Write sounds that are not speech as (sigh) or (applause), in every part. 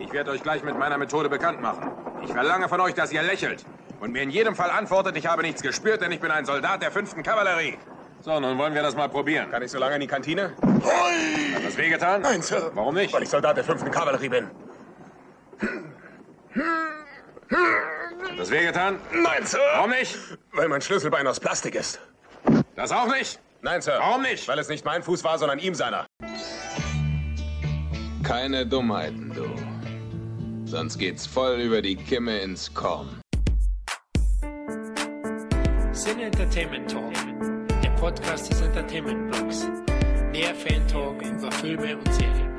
Ich werde euch gleich mit meiner Methode bekannt machen. Ich verlange von euch, dass ihr lächelt und mir in jedem Fall antwortet, ich habe nichts gespürt, denn ich bin ein Soldat der fünften Kavallerie. So, nun wollen wir das mal probieren. Kann ich so lange in die Kantine? Hui! Hat das wehgetan? Nein, Sir. Warum nicht? Weil ich Soldat der fünften Kavallerie bin. Hat das wehgetan? Nein, Sir. Warum nicht? Weil mein Schlüsselbein aus Plastik ist. Das auch nicht? Nein, Sir. Warum nicht? Weil es nicht mein Fuß war, sondern ihm seiner. Keine Dummheiten, du. Sonst geht's voll über die Kimme ins Korn. Sin Entertainment Talk, der Podcast des Entertainment Blogs. Der Fan Talk über Filme und Serien.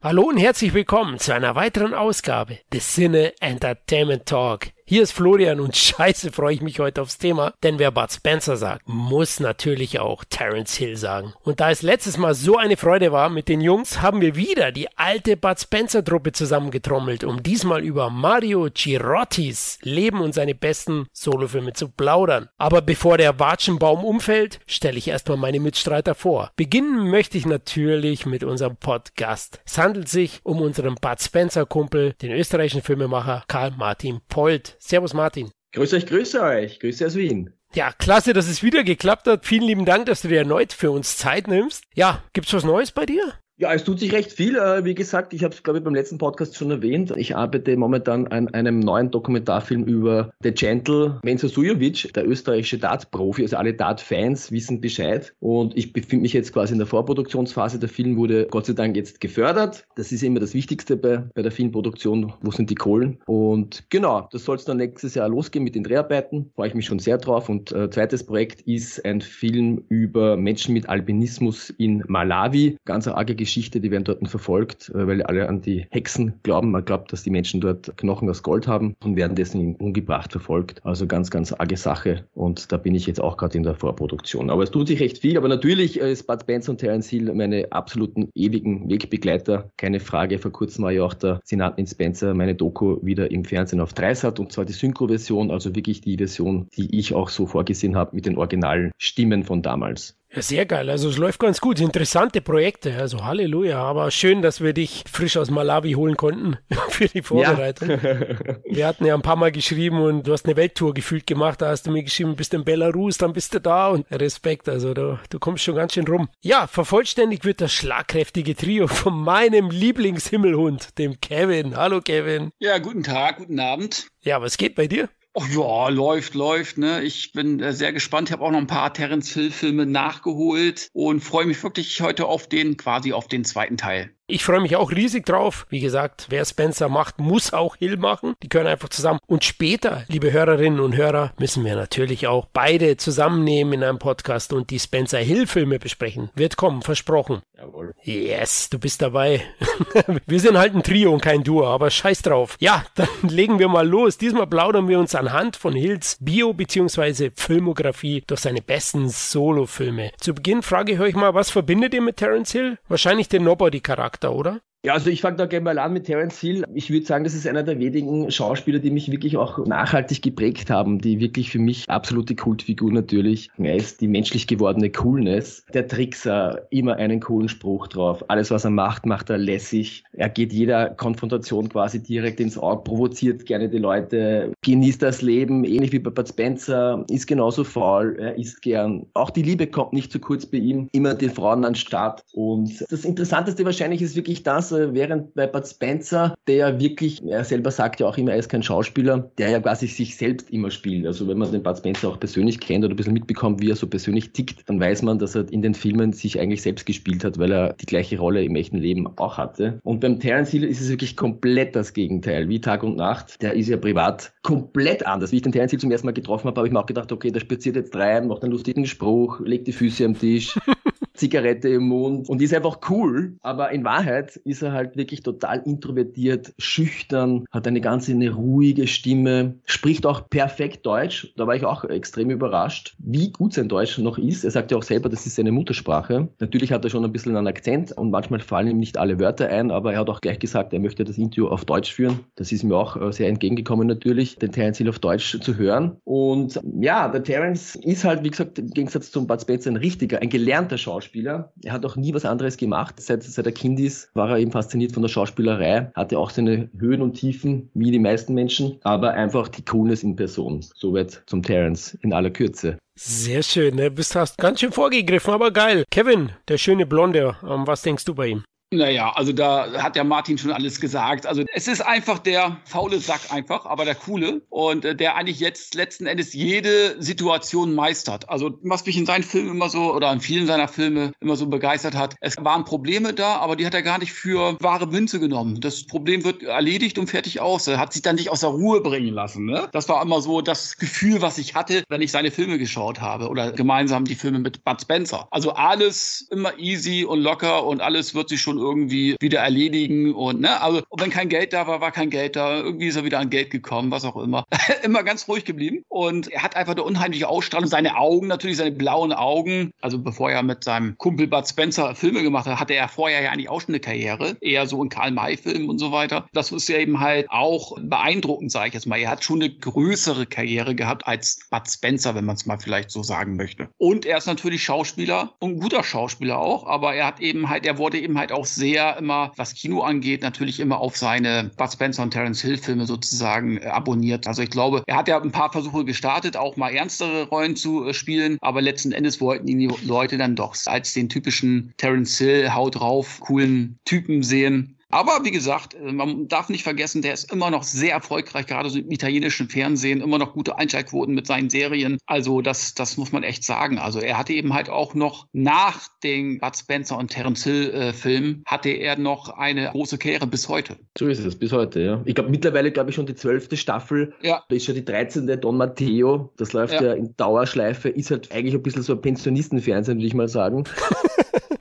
Hallo und herzlich willkommen zu einer weiteren Ausgabe des Sinne Entertainment Talk. Hier ist Florian und (laughs) scheiße freue ich mich heute aufs Thema, denn wer Bud Spencer sagt, muss natürlich auch Terence Hill sagen. Und da es letztes Mal so eine Freude war mit den Jungs, haben wir wieder die alte Bud Spencer Truppe zusammengetrommelt, um diesmal über Mario Girottis Leben und seine besten Solofilme zu plaudern. Aber bevor der Watschenbaum umfällt, stelle ich erstmal meine Mitstreiter vor. Beginnen möchte ich natürlich mit unserem Podcast. Es handelt sich um unseren Bud Spencer Kumpel, den österreichischen Filmemacher Karl Martin Polt. Servus Martin. Grüß euch, grüße euch. Grüße aus Wien. Ja, klasse, dass es wieder geklappt hat. Vielen lieben Dank, dass du dir erneut für uns Zeit nimmst. Ja, gibt's was Neues bei dir? Ja, es tut sich recht viel. Äh, wie gesagt, ich habe es, glaube ich, beim letzten Podcast schon erwähnt. Ich arbeite momentan an einem neuen Dokumentarfilm über The Gentle Menzo Sujovic, der österreichische Dart-Profi. Also alle Dart-Fans wissen Bescheid. Und ich befinde mich jetzt quasi in der Vorproduktionsphase. Der Film wurde Gott sei Dank jetzt gefördert. Das ist immer das Wichtigste bei, bei der Filmproduktion. Wo sind die Kohlen? Und genau, das soll es dann nächstes Jahr losgehen mit den Dreharbeiten. Freue ich mich schon sehr drauf. Und äh, zweites Projekt ist ein Film über Menschen mit Albinismus in Malawi. Ganz eine arge Geschichte. Geschichte, die werden dort verfolgt, äh, weil alle an die Hexen glauben. Man glaubt, dass die Menschen dort Knochen aus Gold haben und werden deswegen umgebracht verfolgt. Also ganz, ganz arge Sache. Und da bin ich jetzt auch gerade in der Vorproduktion. Aber es tut sich recht viel. Aber natürlich äh, ist Bud Spencer und Terence Hill meine absoluten ewigen Wegbegleiter. Keine Frage. Vor kurzem war ja auch der Senat Spencer meine Doku wieder im Fernsehen auf Dreisat und zwar die Synchro-Version, also wirklich die Version, die ich auch so vorgesehen habe mit den originalen Stimmen von damals. Ja, sehr geil. Also es läuft ganz gut. Interessante Projekte. Also Halleluja. Aber schön, dass wir dich frisch aus Malawi holen konnten (laughs) für die Vorbereitung. Ja. (laughs) wir hatten ja ein paar Mal geschrieben und du hast eine Welttour gefühlt gemacht. Da hast du mir geschrieben, bist in Belarus, dann bist du da und Respekt. Also du, du kommst schon ganz schön rum. Ja, vervollständigt wird das schlagkräftige Trio von meinem Lieblingshimmelhund, dem Kevin. Hallo Kevin. Ja, guten Tag, guten Abend. Ja, was geht bei dir? Oh ja, läuft, läuft. Ne? Ich bin äh, sehr gespannt. Ich habe auch noch ein paar Terence Hill Filme nachgeholt und freue mich wirklich heute auf den, quasi auf den zweiten Teil. Ich freue mich auch riesig drauf. Wie gesagt, wer Spencer macht, muss auch Hill machen. Die können einfach zusammen. Und später, liebe Hörerinnen und Hörer, müssen wir natürlich auch beide zusammennehmen in einem Podcast und die Spencer Hill Filme besprechen. Wird kommen, versprochen. Jawohl. Yes, du bist dabei. (laughs) wir sind halt ein Trio und kein Duo, aber scheiß drauf. Ja, dann (laughs) legen wir mal los. Diesmal plaudern wir uns anhand von Hills Bio- bzw. Filmografie durch seine besten Solo-Filme. Zu Beginn frage ich euch mal, was verbindet ihr mit Terence Hill? Wahrscheinlich den Nobody-Charakter. Charakter, oder? Ja, also ich fange da gerne mal an mit Terence Hill. Ich würde sagen, das ist einer der wenigen Schauspieler, die mich wirklich auch nachhaltig geprägt haben, die wirklich für mich absolute Kultfigur natürlich. Er ist die menschlich gewordene Coolness. Der Trickser, immer einen coolen Spruch drauf. Alles, was er macht, macht er lässig. Er geht jeder Konfrontation quasi direkt ins Auge, provoziert gerne die Leute, genießt das Leben, ähnlich wie bei Bud Spencer, ist genauso faul, er isst gern. Auch die Liebe kommt nicht zu kurz bei ihm, immer den Frauen an Start. Und das Interessanteste wahrscheinlich ist wirklich das, während bei Bud Spencer, der wirklich, er selber sagt ja auch immer, er ist kein Schauspieler, der ja quasi sich selbst immer spielt. Also wenn man den Bud Spencer auch persönlich kennt oder ein bisschen mitbekommt, wie er so persönlich tickt, dann weiß man, dass er in den Filmen sich eigentlich selbst gespielt hat, weil er die gleiche Rolle im echten Leben auch hatte. Und beim Terence Hill ist es wirklich komplett das Gegenteil, wie Tag und Nacht. Der ist ja privat komplett anders. Wie ich den Terence Hill zum ersten Mal getroffen habe, habe ich mir auch gedacht, okay, der spaziert jetzt rein, macht einen lustigen Spruch, legt die Füße am Tisch. (laughs) Zigarette im Mund und ist einfach cool. Aber in Wahrheit ist er halt wirklich total introvertiert, schüchtern, hat eine ganz eine ruhige Stimme, spricht auch perfekt Deutsch. Da war ich auch extrem überrascht, wie gut sein Deutsch noch ist. Er sagt ja auch selber, das ist seine Muttersprache. Natürlich hat er schon ein bisschen einen Akzent und manchmal fallen ihm nicht alle Wörter ein, aber er hat auch gleich gesagt, er möchte das Interview auf Deutsch führen. Das ist mir auch äh, sehr entgegengekommen natürlich, den Terence Hill auf Deutsch zu hören. Und ja, der Terence ist halt, wie gesagt, im Gegensatz zum Bud Spencer ein richtiger, ein gelernter Schauspieler Schauspieler. Er hat auch nie was anderes gemacht. Seit, seit er Kind ist, war er eben fasziniert von der Schauspielerei, hatte auch seine Höhen und Tiefen, wie die meisten Menschen, aber einfach die Coolness in Person. Soweit zum Terence in aller Kürze. Sehr schön, ne? Bist hast ganz schön vorgegriffen, aber geil. Kevin, der schöne Blonde, ähm, was denkst du bei ihm? Naja, also da hat der Martin schon alles gesagt. Also es ist einfach der faule Sack einfach, aber der coole und äh, der eigentlich jetzt letzten Endes jede Situation meistert. Also was mich in seinen Filmen immer so oder in vielen seiner Filme immer so begeistert hat, es waren Probleme da, aber die hat er gar nicht für wahre Münze genommen. Das Problem wird erledigt und fertig aus. Er hat sich dann nicht aus der Ruhe bringen lassen. Ne? Das war immer so das Gefühl, was ich hatte, wenn ich seine Filme geschaut habe oder gemeinsam die Filme mit Bud Spencer. Also alles immer easy und locker und alles wird sich schon irgendwie wieder erledigen und ne, also wenn kein Geld da war, war kein Geld da. Irgendwie ist er wieder an Geld gekommen, was auch immer. (laughs) immer ganz ruhig geblieben und er hat einfach eine unheimliche Ausstrahlung. Seine Augen natürlich, seine blauen Augen. Also bevor er mit seinem Kumpel Bud Spencer Filme gemacht hat, hatte er vorher ja eigentlich auch schon eine Karriere, eher so in Karl-May-Filmen und so weiter. Das ist ja eben halt auch beeindruckend, sage ich jetzt mal. Er hat schon eine größere Karriere gehabt als Bud Spencer, wenn man es mal vielleicht so sagen möchte. Und er ist natürlich Schauspieler und ein guter Schauspieler auch, aber er hat eben halt, er wurde eben halt auch sehr immer, was Kino angeht, natürlich immer auf seine Bud Spencer und Terence Hill Filme sozusagen äh, abonniert. Also ich glaube, er hat ja ein paar Versuche gestartet, auch mal ernstere Rollen zu äh, spielen, aber letzten Endes wollten ihn die Leute dann doch als den typischen Terence Hill, haut drauf, coolen Typen sehen. Aber wie gesagt, äh, man darf nicht vergessen, der ist immer noch sehr erfolgreich, gerade so im italienischen Fernsehen, immer noch gute Einschaltquoten mit seinen Serien. Also das, das muss man echt sagen. Also er hatte eben halt auch noch nach den Bud Spencer und Terence Hill äh, Filmen, hatte er noch eine große Karriere bis heute. So ist es, bis heute, ja. Ich glaube, mittlerweile, glaube ich, schon die zwölfte Staffel. Ja. Da ist schon die 13. Don Matteo. Das läuft ja. Ja. ja in Dauerschleife. Ist halt eigentlich ein bisschen so ein Pensionistenfernsehen, würde ich mal sagen. (laughs)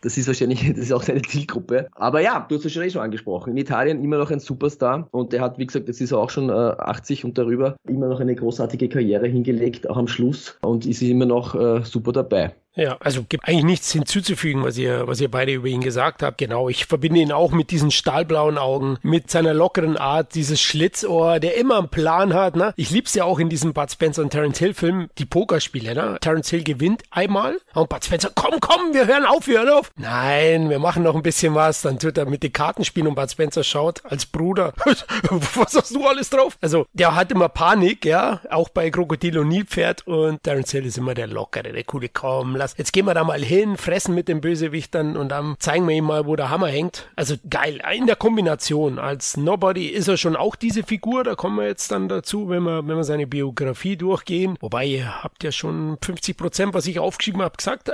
Das ist wahrscheinlich, das ist auch seine Zielgruppe. Aber ja, du hast es schon eh schon angesprochen. In Italien immer noch ein Superstar und der hat, wie gesagt, jetzt ist er auch schon äh, 80 und darüber, immer noch eine großartige Karriere hingelegt, auch am Schluss und ist immer noch äh, super dabei. Ja, also gibt eigentlich nichts hinzuzufügen, was ihr, was ihr beide über ihn gesagt habt. Genau, ich verbinde ihn auch mit diesen stahlblauen Augen, mit seiner lockeren Art, dieses Schlitzohr, der immer einen Plan hat. Ne? Ich lieb's ja auch in diesem Bud Spencer und Terence Hill Film, die Pokerspiele. Ne? Terence Hill gewinnt einmal und Bud Spencer, komm, komm, wir hören auf, wir hören auf. Nein, wir machen noch ein bisschen was. Dann tut er mit den Karten spielen und Bud Spencer schaut als Bruder, (laughs) was hast du alles drauf? Also der hat immer Panik, ja, auch bei Krokodil und Nilpferd und Terence Hill ist immer der lockere, der coole, komm, lass, jetzt gehen wir da mal hin, fressen mit den Bösewichtern und dann zeigen wir ihm mal, wo der Hammer hängt. Also geil, in der Kombination. Als Nobody ist er schon auch diese Figur, da kommen wir jetzt dann dazu, wenn wir, wenn wir seine Biografie durchgehen. Wobei, ihr habt ja schon 50 Prozent, was ich aufgeschrieben habe, gesagt.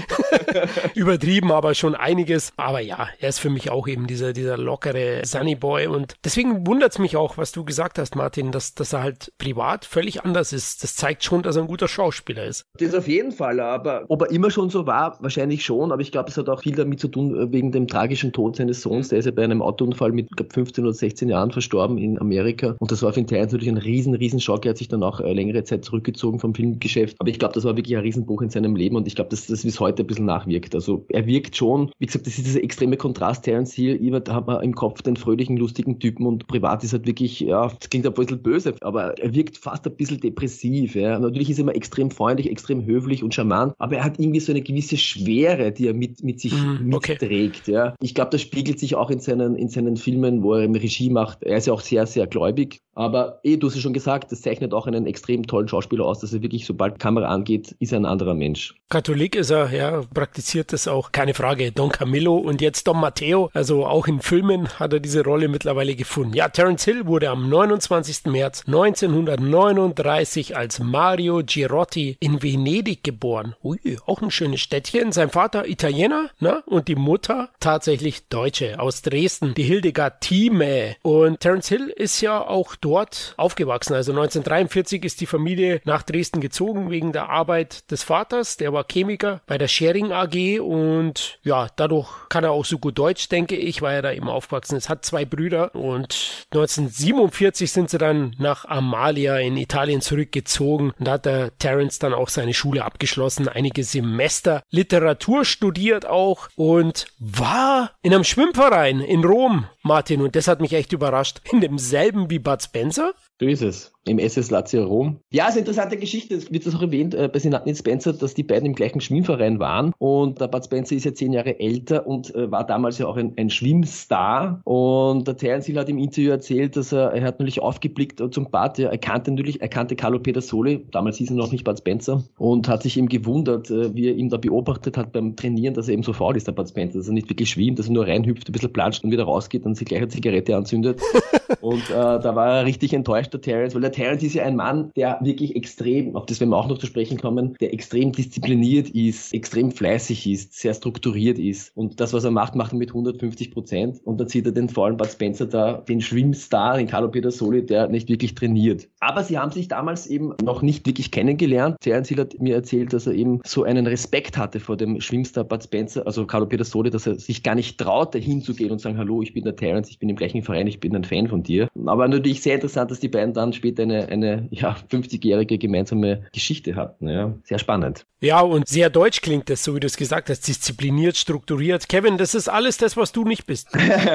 (laughs) Übertrieben, aber schon einiges. Aber ja, er ist für mich auch eben dieser, dieser lockere Sunny Boy und deswegen wundert es mich auch, was du gesagt hast, Martin, dass, dass er halt privat völlig anders ist. Das zeigt schon, dass er ein guter Schauspieler ist. Das auf jeden Fall, aber ob er immer schon so war, wahrscheinlich schon, aber ich glaube, es hat auch viel damit zu tun, äh, wegen dem tragischen Tod seines Sohns. Der ist ja bei einem Autounfall mit glaub, 15 oder 16 Jahren verstorben in Amerika. Und das war für den Terence natürlich ein riesen, riesen Schock. Er hat sich dann auch äh, längere Zeit zurückgezogen vom Filmgeschäft. Aber ich glaube, das war wirklich ein Riesenbuch in seinem Leben und ich glaube, dass das bis heute ein bisschen nachwirkt. Also er wirkt schon, wie gesagt, das ist dieser extreme Kontrast. Terence Hill, immer da hat man im Kopf den fröhlichen, lustigen Typen und privat ist halt wirklich, ja, das klingt ein bisschen böse, aber er wirkt fast ein bisschen depressiv. Ja. Natürlich ist er immer extrem freundlich, extrem höflich und charmant, aber er hat irgendwie so eine gewisse Schwere, die er mit, mit sich Mhm, okay. mitträgt. Ja. Ich glaube, das spiegelt sich auch in seinen, in seinen Filmen, wo er im Regie macht. Er ist ja auch sehr, sehr gläubig. Aber eh, du hast ja schon gesagt, das zeichnet auch einen extrem tollen Schauspieler aus, dass er wirklich, sobald Kamera angeht, ist er ein anderer Mensch. Katholik ist er, ja, praktiziert das auch, keine Frage. Don Camillo und jetzt Don Matteo, also auch in Filmen hat er diese Rolle mittlerweile gefunden. Ja, Terence Hill wurde am 29. März 1939 als Mario Girotti in Venedig geboren. Ui, auch ein schönes Städtchen. Sein Vater Italiener, ne? Und die Mutter tatsächlich Deutsche aus Dresden, die Hildegard Thieme. Und Terence Hill ist ja auch dort aufgewachsen. Also 1943 ist die Familie nach Dresden gezogen wegen der Arbeit des Vaters. Der war Chemiker bei der Schering AG und ja, dadurch kann er auch so gut Deutsch, denke ich, weil er da eben aufgewachsen ist. Hat zwei Brüder und 1947 sind sie dann nach Amalia in Italien zurückgezogen. Und da hat der Terence dann auch seine Schule abgeschlossen, einige Semester Literatur studiert auch und war in einem Schwimmverein in Rom, Martin. Und das hat mich echt überrascht. In demselben wie Bud Spencer? So ist es. Im SS Lazio Rom. Ja, ist eine interessante Geschichte. Es wird das auch erwähnt äh, bei Senaten Spencer, dass die beiden im gleichen Schwimmverein waren. Und der Bud Spencer ist ja zehn Jahre älter und äh, war damals ja auch ein, ein Schwimmstar. Und der Terence Hill hat im Interview erzählt, dass er, er hat natürlich aufgeblickt zum Bud. Er kannte natürlich, er kannte Carlo Pedersoli, damals hieß er noch nicht Bud Spencer, und hat sich eben gewundert, äh, wie er ihn da beobachtet hat beim Trainieren, dass er eben so faul ist, der Bud Spencer, dass er nicht wirklich schwimmt, dass er nur reinhüpft, ein bisschen planscht und wieder rausgeht und sich gleich eine Zigarette anzündet. (laughs) und äh, da war er richtig enttäuscht, der Terence, weil der Terence ist ja ein Mann, der wirklich extrem, auf das werden wir auch noch zu sprechen kommen, der extrem diszipliniert ist, extrem fleißig ist, sehr strukturiert ist. Und das, was er macht, macht er mit 150 Prozent. Und dann zieht er den faulen Bud Spencer da, den Schwimmstar, den Carlo Pedersoli, der nicht wirklich trainiert. Aber sie haben sich damals eben noch nicht wirklich kennengelernt. Terence Hill hat mir erzählt, dass er eben so einen Respekt hatte vor dem Schwimmstar Bud Spencer, also Carlo Pedersoli, dass er sich gar nicht traute, hinzugehen und sagen, hallo, ich bin der Terence, ich bin im gleichen Verein, ich bin ein Fan von dir. Aber natürlich sehr interessant, dass die beiden dann später eine, eine ja, 50-jährige gemeinsame Geschichte hatten. Ja. Sehr spannend. Ja, und sehr deutsch klingt das, so wie du es gesagt hast, diszipliniert, strukturiert. Kevin, das ist alles das, was du nicht bist.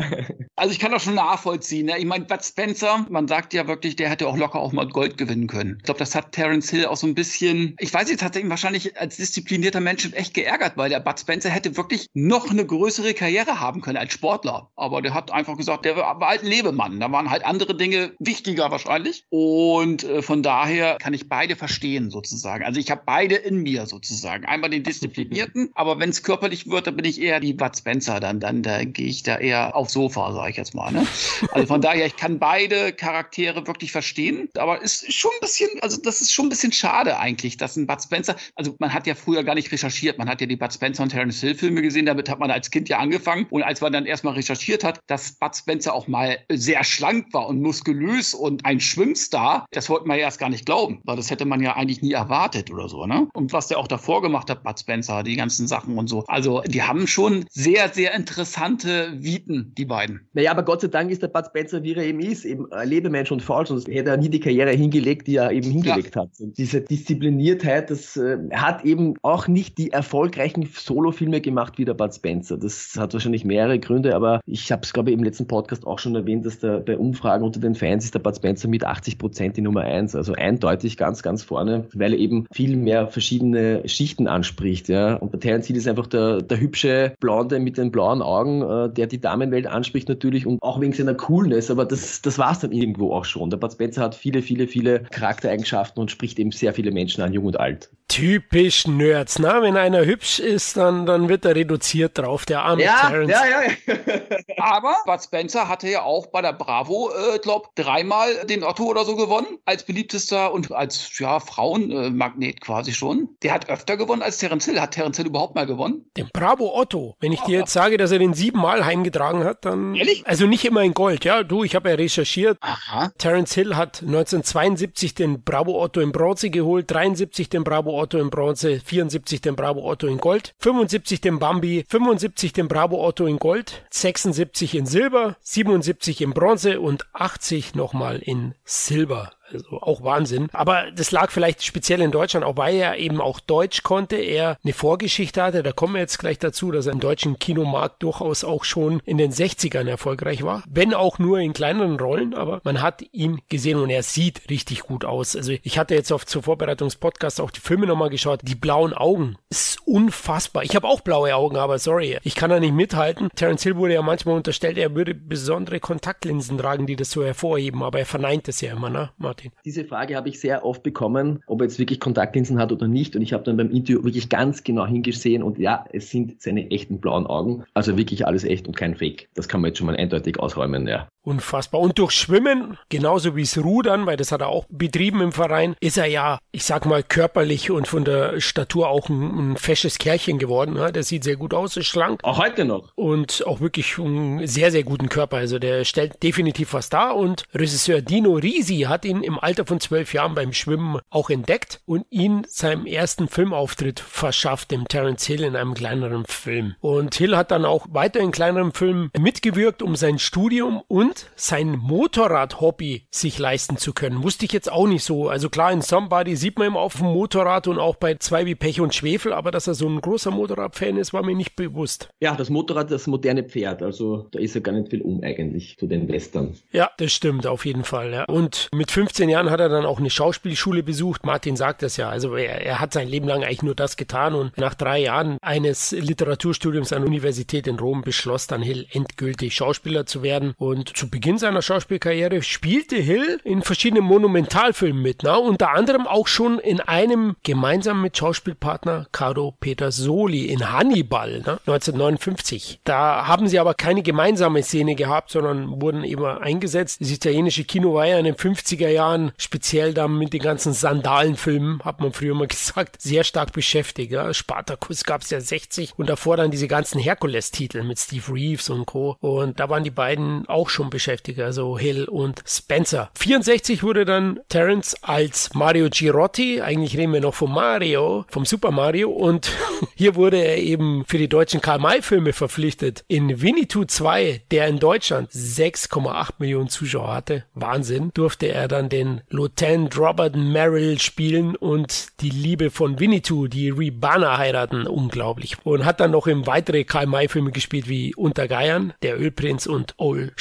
(laughs) also ich kann das schon nachvollziehen. Ne? Ich meine, Bud Spencer, man sagt ja wirklich, der hätte auch locker auch mal Gold gewinnen können. Ich glaube, das hat Terence Hill auch so ein bisschen, ich weiß jetzt, hat er ihn wahrscheinlich als disziplinierter Mensch echt geärgert, weil der Bud Spencer hätte wirklich noch eine größere Karriere haben können als Sportler. Aber der hat einfach gesagt, der war halt ein Lebemann. Da waren halt andere Dinge wichtiger wahrscheinlich. Und äh, von daher kann ich beide verstehen sozusagen. Also ich habe beide in mir sozusagen. Einmal den Disziplinierten, (laughs) aber wenn es körperlich wird, dann bin ich eher die Bud Spencer. Dann, dann da gehe ich da eher aufs Sofa, sage ich jetzt mal. Ne? Also von daher, ich kann beide Charaktere wirklich verstehen. Aber es ist schon ein bisschen, also das ist schon ein bisschen schade eigentlich, dass ein Bud Spencer, also man hat ja früher gar nicht recherchiert. Man hat ja die Bud Spencer und Terence Hill Filme gesehen. Damit hat man als Kind ja angefangen. Und als man dann erstmal recherchiert hat, dass Bud Spencer auch mal sehr schlank war und muskulös und ein Schwimmstar, das wollte man ja erst gar nicht glauben, weil das hätte man ja eigentlich nie erwartet oder so, ne? Und was der auch davor gemacht hat, Bud Spencer, die ganzen Sachen und so. Also, die haben schon sehr, sehr interessante Viten, die beiden. Naja, aber Gott sei Dank ist der Bud Spencer, wie er eben ist, eben ein Lebemensch und falsch, sonst hätte er nie die Karriere hingelegt, die er eben hingelegt ja. hat. Und diese Diszipliniertheit, das äh, hat eben auch nicht die erfolgreichen Solofilme gemacht wie der Bud Spencer. Das hat wahrscheinlich mehrere Gründe, aber ich habe es, glaube ich, im letzten Podcast auch schon erwähnt, dass der, bei Umfragen unter den Fans ist der Bud Spencer mit 80 Prozent die Nummer eins. Also eindeutig ganz, ganz vorne, weil er eben viel mehr verschiedene Schichten anspricht. Ja. Und bei Terence Hill ist einfach der, der hübsche Blonde mit den blauen Augen, äh, der die Damenwelt anspricht natürlich und auch wegen seiner Coolness, aber das, das war es dann irgendwo auch schon. Der Bud Spencer hat viele, viele, viele Charaktereigenschaften und spricht eben sehr viele Menschen an, jung und alt. Typisch Nerds, ne? Wenn einer hübsch ist, dann, dann wird er reduziert drauf, der arme ja, Terence. Ja, ja, ja. Aber Bud Spencer hatte ja auch bei der Bravo, äh, glaub, dreimal den Otto oder so gewonnen, als beliebtester und als, ja, Frauenmagnet quasi schon. Der hat öfter gewonnen als Terence Hill. Hat Terence Hill überhaupt mal gewonnen? Den Bravo Otto. Wenn ich dir jetzt sage, dass er den siebenmal heimgetragen hat, dann... Ehrlich? Also nicht immer in Gold, ja. Du, ich habe ja recherchiert. Aha. Terence Hill hat 1972 den Bravo Otto in Bronze geholt, 73 den Bravo Otto in Bronze, 74 den Bravo Otto in Gold, 75 den Bambi, 75 den Bravo Otto in Gold, 76 in Silber, 77 in Bronze und 80 nochmal in Silber. Cuba. Also auch Wahnsinn. Aber das lag vielleicht speziell in Deutschland, auch weil er eben auch Deutsch konnte, er eine Vorgeschichte hatte. Da kommen wir jetzt gleich dazu, dass er im deutschen Kinomarkt durchaus auch schon in den 60ern erfolgreich war. Wenn auch nur in kleineren Rollen, aber man hat ihn gesehen und er sieht richtig gut aus. Also ich hatte jetzt auf zur Vorbereitungspodcast auch die Filme nochmal geschaut. Die blauen Augen ist unfassbar. Ich habe auch blaue Augen, aber sorry, ich kann da nicht mithalten. Terence Hill wurde ja manchmal unterstellt, er würde besondere Kontaktlinsen tragen, die das so hervorheben, aber er verneint es ja immer, ne? Martin? Diese Frage habe ich sehr oft bekommen, ob er jetzt wirklich Kontaktlinsen hat oder nicht. Und ich habe dann beim Interview wirklich ganz genau hingesehen und ja, es sind seine echten blauen Augen. Also wirklich alles echt und kein Fake. Das kann man jetzt schon mal eindeutig ausräumen, ja. Unfassbar. Und durch Schwimmen, genauso wie es Rudern, weil das hat er auch betrieben im Verein, ist er ja, ich sag mal, körperlich und von der Statur auch ein, ein fesches Kerlchen geworden. Ne? Der sieht sehr gut aus, ist schlank. Auch heute noch. Und auch wirklich einen sehr, sehr guten Körper. Also der stellt definitiv was dar. Und Regisseur Dino Risi hat ihn im Alter von zwölf Jahren beim Schwimmen auch entdeckt und ihn seinem ersten Filmauftritt verschafft, dem Terence Hill in einem kleineren Film. Und Hill hat dann auch weiter in kleineren Filmen mitgewirkt um sein Studium und scheint sein Motorrad-Hobby sich leisten zu können. Wusste ich jetzt auch nicht so. Also klar, in Somebody sieht man ihn auf dem Motorrad und auch bei zwei wie Pech und Schwefel, aber dass er so ein großer Motorrad-Fan ist, war mir nicht bewusst. Ja, das Motorrad, das moderne Pferd. Also da ist ja gar nicht viel um eigentlich zu den Western. Ja, das stimmt auf jeden Fall. Ja. Und mit 15 Jahren hat er dann auch eine Schauspielschule besucht. Martin sagt das ja. Also er, er hat sein Leben lang eigentlich nur das getan und nach drei Jahren eines Literaturstudiums an der Universität in Rom beschloss dann Hill endgültig Schauspieler zu werden. Und zu Beginn seiner Schauspielkarriere spielte Hill in verschiedenen Monumentalfilmen mit. Ne? Unter anderem auch schon in einem gemeinsam mit Schauspielpartner Caro Soli in Hannibal ne? 1959. Da haben sie aber keine gemeinsame Szene gehabt, sondern wurden immer eingesetzt. Das italienische Kino war ja in den 50er Jahren speziell dann mit den ganzen Sandalenfilmen, hat man früher mal (laughs) gesagt, sehr stark beschäftigt. Ja? Spartacus gab es ja 60 und davor dann diese ganzen Herkules-Titel mit Steve Reeves und Co. Und da waren die beiden auch schon beschäftigt, also Hill und Spencer. 64 wurde dann Terence als Mario Girotti, eigentlich reden wir noch von Mario, vom Super Mario und (laughs) hier wurde er eben für die deutschen Karl-May-Filme verpflichtet. In Winnetou 2, der in Deutschland 6,8 Millionen Zuschauer hatte, Wahnsinn, durfte er dann den Lieutenant Robert Merrill spielen und die Liebe von Winnetou, die Ribana heiraten, unglaublich. Und hat dann noch im weitere Karl-May-Filme gespielt wie Untergeiern, Der Ölprinz und Old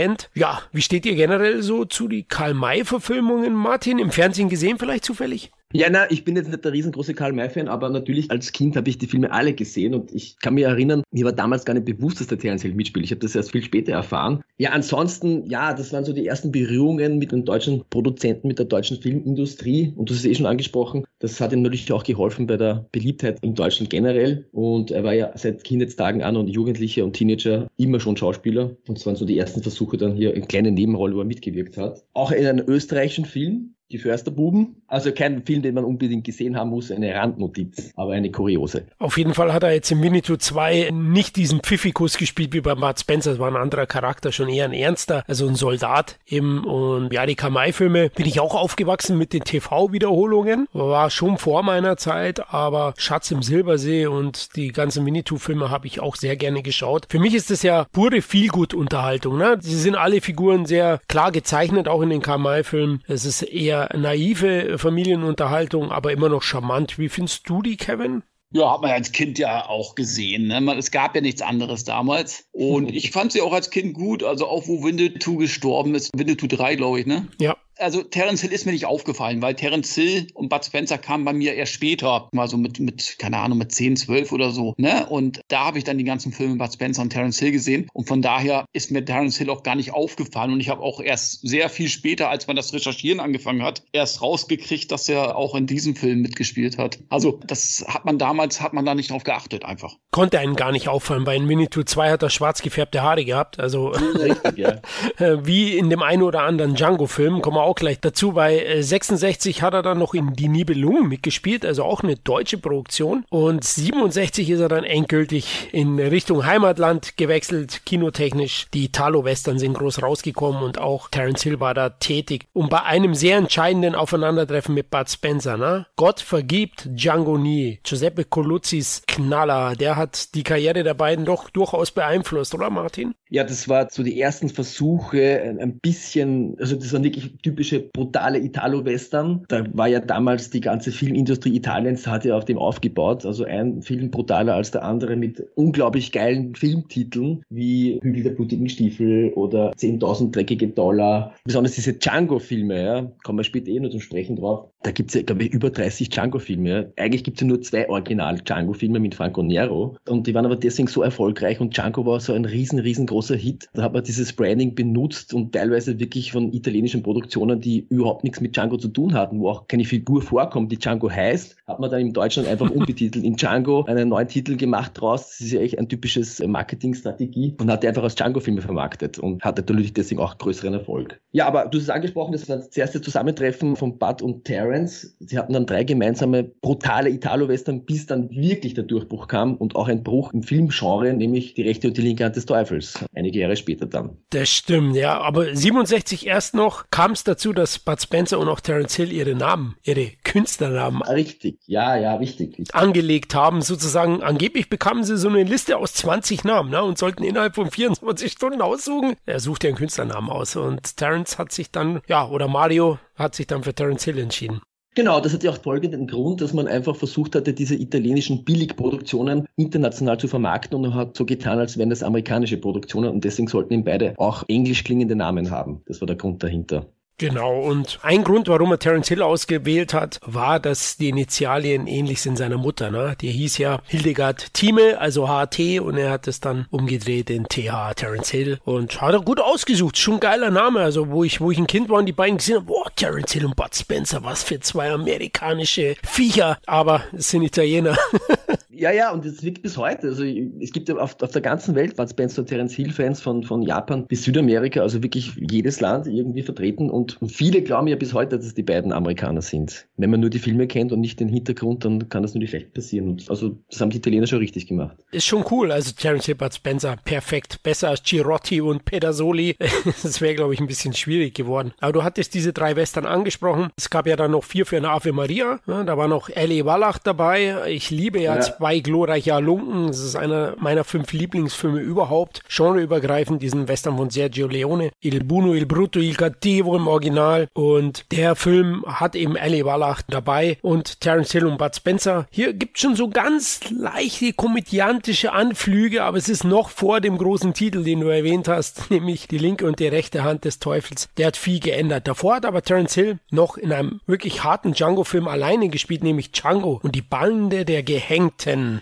Shatterhand. Ja, wie steht ihr generell so zu die Karl-May-Verfilmungen, Martin? Im Fernsehen gesehen vielleicht zufällig? Ja, na, ich bin jetzt nicht der riesengroße Karl May-Fan, aber natürlich als Kind habe ich die Filme alle gesehen und ich kann mich erinnern, mir war damals gar nicht bewusst, dass der Terence Hill mitspielt. Ich habe das erst viel später erfahren. Ja, ansonsten, ja, das waren so die ersten Berührungen mit den deutschen Produzenten, mit der deutschen Filmindustrie und du hast es eh schon angesprochen, das hat ihm natürlich auch geholfen bei der Beliebtheit in Deutschland generell und er war ja seit Kindheitstagen an und Jugendliche und Teenager immer schon Schauspieler und es waren so die ersten Versuche dann hier in kleinen Nebenrollen, wo er mitgewirkt hat. Auch in einem österreichischen Film, die Försterbuben. Also kein Film, den man unbedingt gesehen haben muss, eine Randnotiz, aber eine kuriose. Auf jeden Fall hat er jetzt im Winnetou 2 nicht diesen Pfiffikus gespielt wie bei Bart Spencer. Das war ein anderer Charakter, schon eher ein ernster, also ein Soldat eben. Und ja, die Kamai-Filme bin ich auch aufgewachsen mit den TV-Wiederholungen. War schon vor meiner Zeit, aber Schatz im Silbersee und die ganzen Winnetou-Filme habe ich auch sehr gerne geschaut. Für mich ist das ja pure Feelgood-Unterhaltung. Ne? Sie sind alle Figuren sehr klar gezeichnet, auch in den Kamai-Filmen. Es ist eher naive Familienunterhaltung, aber immer noch charmant. Wie findest du die, Kevin? Ja, hat man als Kind ja auch gesehen. Ne? Es gab ja nichts anderes damals. Und (laughs) ich fand sie auch als Kind gut. Also auch wo Winnetou gestorben ist. Winnetou 3, glaube ich, ne? Ja also Terence Hill ist mir nicht aufgefallen, weil Terence Hill und Bud Spencer kamen bei mir erst später, mal so mit, mit keine Ahnung, mit 10, 12 oder so. Ne? Und da habe ich dann die ganzen Filme Bud Spencer und Terence Hill gesehen. Und von daher ist mir Terence Hill auch gar nicht aufgefallen. Und ich habe auch erst sehr viel später, als man das Recherchieren angefangen hat, erst rausgekriegt, dass er auch in diesem Film mitgespielt hat. Also das hat man damals, hat man da nicht drauf geachtet einfach. Konnte einen gar nicht auffallen. Bei Winnetou 2 hat er schwarz gefärbte Haare gehabt. Also Richtig, ja. (laughs) wie in dem einen oder anderen Django-Film, kommen wir auch gleich dazu. Bei 66 äh, hat er dann noch in Die Nibelungen mitgespielt, also auch eine deutsche Produktion. Und 67 ist er dann endgültig in Richtung Heimatland gewechselt, kinotechnisch. Die Italo-Western sind groß rausgekommen und auch Terence Hill war da tätig. Und bei einem sehr entscheidenden Aufeinandertreffen mit Bud Spencer, ne? Gott vergibt Django nie. Giuseppe Coluzzis Knaller, der hat die Karriere der beiden doch durchaus beeinflusst, oder Martin? Ja, das war so die ersten Versuche, ein bisschen, also das waren wirklich typische brutale Italo-Western. Da war ja damals die ganze Filmindustrie Italiens, hat ja auf dem aufgebaut. Also ein Film brutaler als der andere mit unglaublich geilen Filmtiteln wie Hügel der blutigen Stiefel oder 10.000 dreckige Dollar. Besonders diese Django-Filme, ja, kommen wir später eh noch zum Sprechen drauf. Da gibt's ja, glaube ich, über 30 Django-Filme. Ja. Eigentlich gibt's ja nur zwei Original-Django-Filme mit Franco Nero. Und die waren aber deswegen so erfolgreich und Django war so ein riesen, riesengroßer Hit. Da hat man dieses Branding benutzt und teilweise wirklich von italienischen Produktionen, die überhaupt nichts mit Django zu tun hatten, wo auch keine Figur vorkommt, die Django heißt, hat man dann in Deutschland einfach umbetitelt in Django einen neuen Titel gemacht draus. Das ist ja echt ein typisches Marketingstrategie und hat einfach als Django-Filme vermarktet und hatte natürlich deswegen auch größeren Erfolg. Ja, aber du hast es angesprochen, das war das erste Zusammentreffen von Bud und Terence. Sie hatten dann drei gemeinsame brutale Italo-Western, bis dann wirklich der Durchbruch kam und auch ein Bruch im Filmgenre, nämlich die rechte und die linke Hand des Teufels. Einige Jahre später dann. Das stimmt, ja. Aber 67 erst noch kam es dazu, dass Bud Spencer und auch Terence Hill ihre Namen, ihre Künstlernamen Richtig, ja, ja, wichtig. angelegt haben, sozusagen. Angeblich bekamen sie so eine Liste aus 20 Namen ne, und sollten innerhalb von 24 Stunden aussuchen. Er sucht ja einen Künstlernamen aus und Terence hat sich dann, ja, oder Mario hat sich dann für Terence Hill entschieden. Genau, das hat ja auch folgenden Grund, dass man einfach versucht hatte, diese italienischen Billigproduktionen international zu vermarkten und hat so getan, als wären das amerikanische Produktionen und deswegen sollten eben beide auch englisch klingende Namen haben. Das war der Grund dahinter. Genau, und ein Grund, warum er Terence Hill ausgewählt hat, war, dass die Initialien ähnlich sind seiner Mutter. Ne? Die hieß ja Hildegard Thieme, also HT, und er hat es dann umgedreht in TH, Terence Hill. Und hat er gut ausgesucht, schon ein geiler Name. Also, wo ich, wo ich ein Kind war und die beiden gesehen habe, boah, Terence Hill und Bud Spencer, was für zwei amerikanische Viecher. Aber es sind Italiener. (laughs) Ja, ja, und das wirkt bis heute. Also es gibt auf, auf der ganzen Welt Bud Spencer und Terence Hill Fans von, von Japan bis Südamerika, also wirklich jedes Land irgendwie vertreten und viele glauben ja bis heute, dass die beiden Amerikaner sind. Wenn man nur die Filme kennt und nicht den Hintergrund, dann kann das nur schlecht passieren. Also das haben die Italiener schon richtig gemacht. Ist schon cool. Also Terence Hill, Bud Spencer, perfekt. Besser als Girotti und Pedersoli. (laughs) Das wäre, glaube ich, ein bisschen schwierig geworden. Aber du hattest diese drei Western angesprochen. Es gab ja dann noch vier für eine Ave Maria. Da war noch Ellie Wallach dabei. Ich liebe ja, Ja. Zwei glorreiche Halunken. Das ist einer meiner fünf Lieblingsfilme überhaupt. Genreübergreifend, diesen Western von Sergio Leone. Il Buono, Il Brutto, Il Cattivo im Original. Und der Film hat eben Ellie Wallach dabei und Terence Hill und Bud Spencer. Hier gibt schon so ganz leichte komödiantische Anflüge, aber es ist noch vor dem großen Titel, den du erwähnt hast, (laughs) nämlich die linke und die rechte Hand des Teufels. Der hat viel geändert. Davor hat aber Terence Hill noch in einem wirklich harten Django-Film alleine gespielt, nämlich Django und die Bande der Gehängten.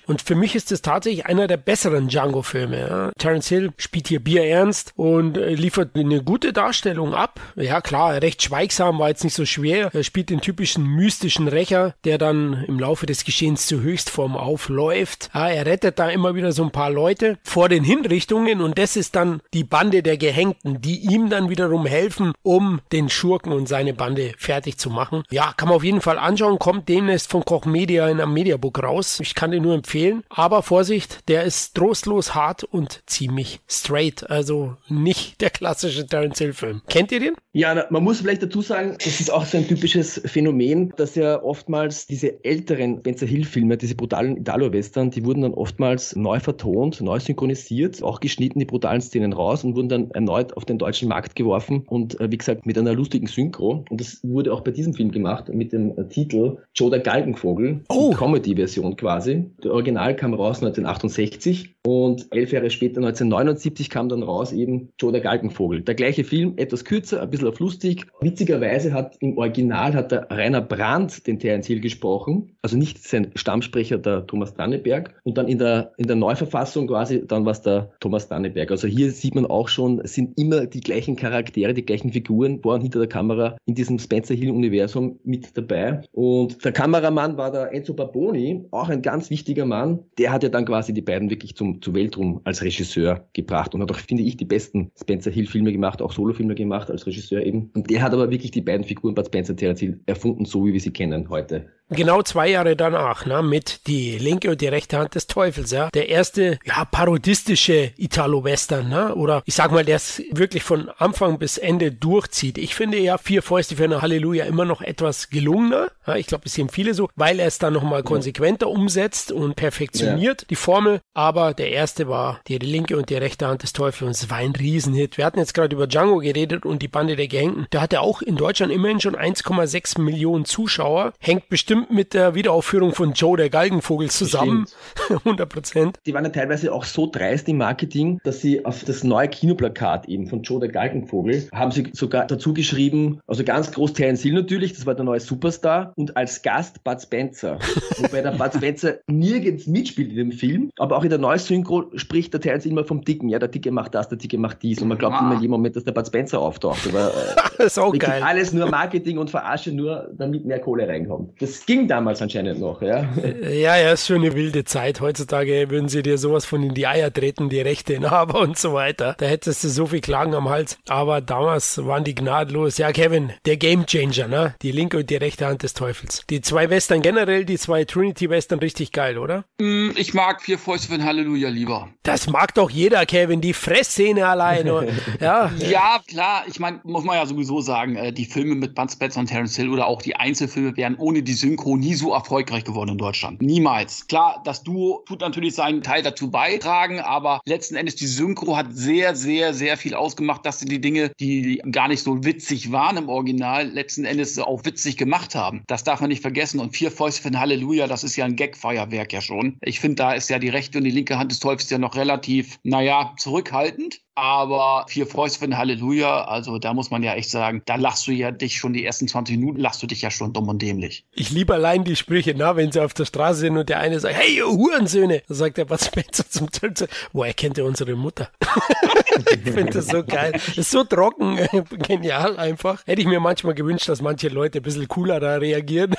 Und für mich ist es tatsächlich einer der besseren Django-Filme. Ja. Terence Hill spielt hier bierernst und äh, liefert eine gute Darstellung ab. Ja klar, recht schweigsam, war jetzt nicht so schwer. Er spielt den typischen mystischen Rächer, der dann im Laufe des Geschehens zur Höchstform aufläuft. Ja, er rettet da immer wieder so ein paar Leute vor den Hinrichtungen und das ist dann die Bande der Gehängten, die ihm dann wiederum helfen, um den Schurken und seine Bande fertig zu machen. Ja, kann man auf jeden Fall anschauen, kommt demnächst von Koch Media in einem Mediabook raus. Ich kann den nur empfehlen, aber Vorsicht, der ist trostlos hart und ziemlich straight, also nicht (laughs) der klassische Terence Hill Film. Kennt ihr den? Ja, man muss vielleicht dazu sagen, das ist auch so ein typisches Phänomen, dass ja oftmals diese älteren Spencer Hill-Filme, diese brutalen Italo-Western, die wurden dann oftmals neu vertont, neu synchronisiert, auch geschnitten, die brutalen Szenen raus und wurden dann erneut auf den deutschen Markt geworfen und äh, wie gesagt mit einer lustigen Synchro. Und das wurde auch bei diesem Film gemacht mit dem äh, Titel Joe der Galgenvogel, Oh. die Comedy-Version quasi. Der Original kam raus 1968 und elf Jahre später, 1979, kam dann raus eben Joe der Galgenvogel. Der gleiche Film, etwas kürzer, ein bisschen auf lustig. Witzigerweise hat im Original hat der Rainer Brandt den Terence Hill gesprochen, also nicht sein Stammsprecher, der Thomas Danneberg. Und dann in der, in der Neuverfassung quasi, dann war es der Thomas Danneberg. Also hier sieht man auch schon, sind immer die gleichen Charaktere, die gleichen Figuren und hinter der Kamera in diesem Spencer Hill-Universum mit dabei. Und der Kameramann war der Enzo Barboni, auch ein ganz wichtiger Mann. Der hat ja dann quasi die beiden wirklich zum, zu Weltruhm als Regisseur gebracht und hat auch, finde ich, die besten Spencer Hill-Filme gemacht, auch Solofilme gemacht als Regisseur eben. Und der hat aber wirklich die beiden Figuren Bud Spencer Hill erfunden, so wie wir sie kennen heute. Genau zwei Jahre danach, ne, mit die linke und die rechte Hand des Teufels, ja. Der erste, ja, parodistische Italo-Western, ne, oder ich sag mal, der es wirklich von Anfang bis Ende durchzieht. Ich finde ja Vier Fäuste für eine Halleluja immer noch etwas gelungener, ja, ich glaube, es sehen viele so, weil er es dann nochmal konsequenter umsetzt und perfektioniert, die Formel, aber der erste war die linke und die rechte Hand des Teufels und es war ein Riesenhit. Wir hatten jetzt gerade über Django geredet und die Bande der Gehängten. Da hat er auch in Deutschland immerhin schon 1,6 Millionen Zuschauer, hängt bestimmt mit der Wiederaufführung von Joe der Galgenvogel zusammen. 100 (laughs) Prozent. Die waren ja teilweise auch so dreist im Marketing, dass sie auf das neue Kinoplakat eben von Joe der Galgenvogel haben sie sogar dazu geschrieben, also ganz groß Terence Hill natürlich, das war der neue Superstar und als Gast Bud Spencer. (laughs) Wobei der Bud Spencer nirgends mitspielt in dem Film, aber auch in der Neusynchro spricht der Terence immer vom Dicken. Ja, der Dicke macht das, der Dicke macht dies und man glaubt Ah. immer in jedem Moment, dass der Bud Spencer auftaucht. Aber äh, (laughs) Das ist auch geil. alles nur Marketing und Verarsche, nur damit mehr Kohle reinkommt. Das ging damals anscheinend noch, ja. Ja, ja, ist schon eine wilde Zeit. Heutzutage würden sie dir sowas von in die Eier treten, die rechte Inhaber und so weiter. Da hättest du so viel Klagen am Hals. Aber damals waren die gnadlos. Ja, Kevin, der Gamechanger, ne? Die linke und die rechte Hand des Teufels. Die zwei Western generell, die zwei Trinity-Western richtig geil, oder? Mm, Ich mag vier Fäuste für ein Halleluja lieber. Das mag doch jeder, Kevin. Die Fressszene alleine. (laughs) ja. Ja, klar. Ich meine, muss man ja sowieso sagen, äh, die Filme mit Bud Spencer und Terence Hill oder auch die Einzelfilme wären ohne die Synchro nie so erfolgreich geworden in Deutschland. Niemals. Klar, das Duo tut natürlich seinen Teil dazu beitragen, aber letzten Endes die Synchro hat sehr, sehr, sehr viel ausgemacht, dass sie die Dinge, die gar nicht so witzig waren im Original, letzten Endes auch witzig gemacht haben. Das darf man nicht vergessen. Und vier Fäuste für ein Halleluja, das ist ja ein Gag-Feuerwerk ja schon. Ich finde, da ist ja die rechte und die linke Hand des Teufels ja noch relativ, naja, zurückhaltend. Aber vier Fäuste für ein Halleluja, also da muss man ja echt sagen, da lachst du ja dich schon die ersten 20 Minuten, lachst du dich ja schon dumm und dämlich. Ich liebe allein die Sprüche, na, wenn sie auf der Straße sind und der eine sagt, hey, ihr Hurensöhne. Da sagt der Bud Spencer zum Tölzer, woher kennt ihr unsere Mutter? (laughs) ich finde das so geil. Das ist so trocken, (laughs) genial einfach. Hätte ich mir manchmal gewünscht, dass manche Leute ein bisschen cooler da reagieren.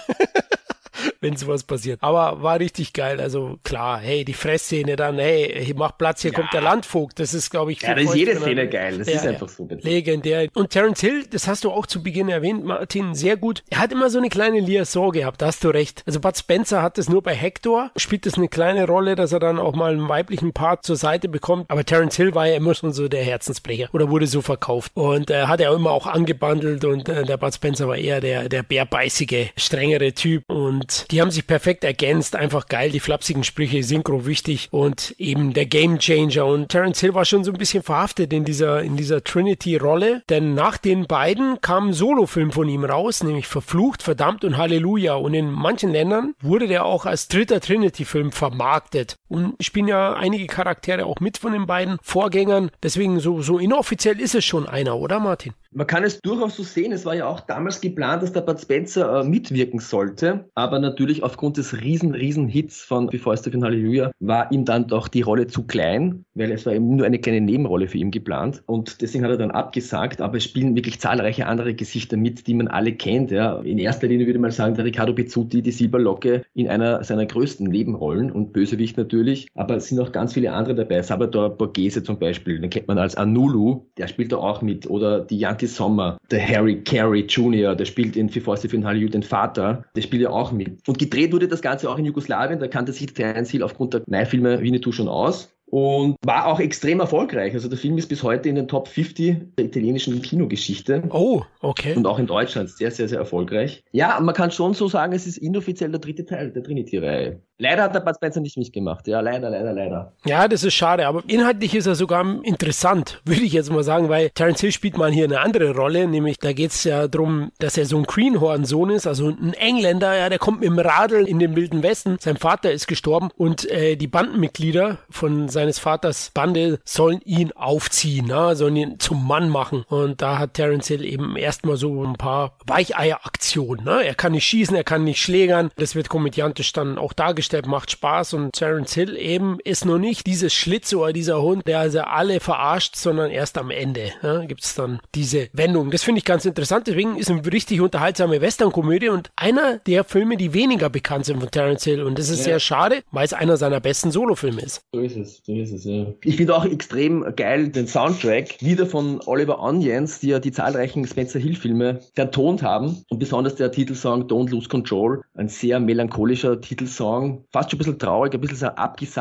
Wenn sowas passiert. Aber war richtig geil. Also klar, hey, die Fressszene dann, hey, hier mach Platz, hier kommt der Landvogt. Das ist, glaube ich, Ja, das ist jede Szene geil. Das Ja, ist ja. einfach so. Legendär. Und Terence Hill, das hast du auch zu Beginn erwähnt, Martin, sehr gut. Er hat immer so eine kleine Liaison gehabt, da hast du recht. Also Bud Spencer hat das nur bei Hector, spielt das eine kleine Rolle, dass er dann auch mal einen weiblichen Part zur Seite bekommt. Aber Terence Hill war ja immer schon so der Herzensbrecher oder wurde so verkauft. Und äh, hat er immer auch angebandelt und äh, der Bud Spencer war eher der, der bärbeißige, strengere Typ. Und die haben sich perfekt ergänzt. Einfach geil, die flapsigen Sprüche, Synchro wichtig und eben der Game Changer. Und Terence Hill war schon so ein bisschen verhaftet in dieser, in dieser Trinity-Rolle, denn nach den beiden kam ein Solofilm von ihm raus, nämlich Verflucht, Verdammt und Halleluja. Und in manchen Ländern wurde der auch als dritter Trinity-Film vermarktet. Und spielen ja einige Charaktere auch mit von den beiden Vorgängern. Deswegen so, so inoffiziell ist es schon einer, oder Martin? Man kann es durchaus so sehen. Es war ja auch damals geplant, dass der Bud Spencer äh, mitwirken sollte. Aber natürlich aufgrund des riesen, riesen Hits von Before Stephen Hallelujah war ihm dann doch die Rolle zu klein, weil es war eben nur eine kleine Nebenrolle für ihn geplant. Und deswegen hat er dann abgesagt. Aber es spielen wirklich zahlreiche andere Gesichter mit, die man alle kennt. Ja. In erster Linie würde man sagen, der Riccardo Pizzuti, die Silberlocke, in einer seiner größten Nebenrollen und Bösewicht natürlich. Aber es sind auch ganz viele andere dabei. Salvador Borghese zum Beispiel, den kennt man als Anulu, der spielt da auch mit. Oder die Yankee Sommer, der Harry Carey Jr., der spielt in Before Stephen Hollywood den Vater, der spielt ja auch mit. Und gedreht wurde das Ganze auch in Jugoslawien, da kannte sich Terence Hill aufgrund der Neufilme Winnetou schon aus und war auch extrem erfolgreich. Also der Film ist bis heute in den Top 50 der italienischen Kinogeschichte. Oh, okay. Und auch in Deutschland sehr, sehr, sehr erfolgreich. Ja, man kann schon so sagen, es ist inoffiziell der dritte Teil der Trinity-Reihe. Leider hat der Bud Spencer nicht mitgemacht. Ja, leider, leider, leider. Ja, das ist schade, aber inhaltlich ist er sogar interessant, (laughs) würde ich jetzt mal sagen, weil Terence Hill spielt mal hier eine andere Rolle, nämlich da geht es ja darum, dass er so ein Greenhorn-Sohn ist, also ein Engländer, ja, der kommt mit dem Radl in den Wilden Westen, sein Vater ist gestorben und äh, die Bandenmitglieder von seines Vaters Bande sollen ihn aufziehen, ja, sollen ihn zum Mann machen und da hat Terence Hill eben erstmal so ein paar Weicheier-Aktionen, ne? er kann nicht schießen, er kann nicht schlägern, das wird komödiantisch dann auch dargestellt, macht Spaß und Terence Hill eben ist noch nicht dieses Schlitzohr, dieser Hund, der also alle verarscht, sondern erst am Ende ja, gibt es dann diese Wendung. Das finde ich ganz interessant, deswegen ist eine richtig unterhaltsame Western-Komödie und einer der Filme, die weniger bekannt sind von Terence Hill und das ist Ja. sehr schade, weil es einer seiner besten Solofilme ist. So ist es, so ist es, ja. Ich finde auch extrem geil den Soundtrack, wieder von Oliver Onions, die ja die zahlreichen Spencer Hill-Filme vertont haben. Und besonders der Titelsong Don't Lose Control, ein sehr melancholischer Titelsong, fast schon ein bisschen traurig, ein bisschen so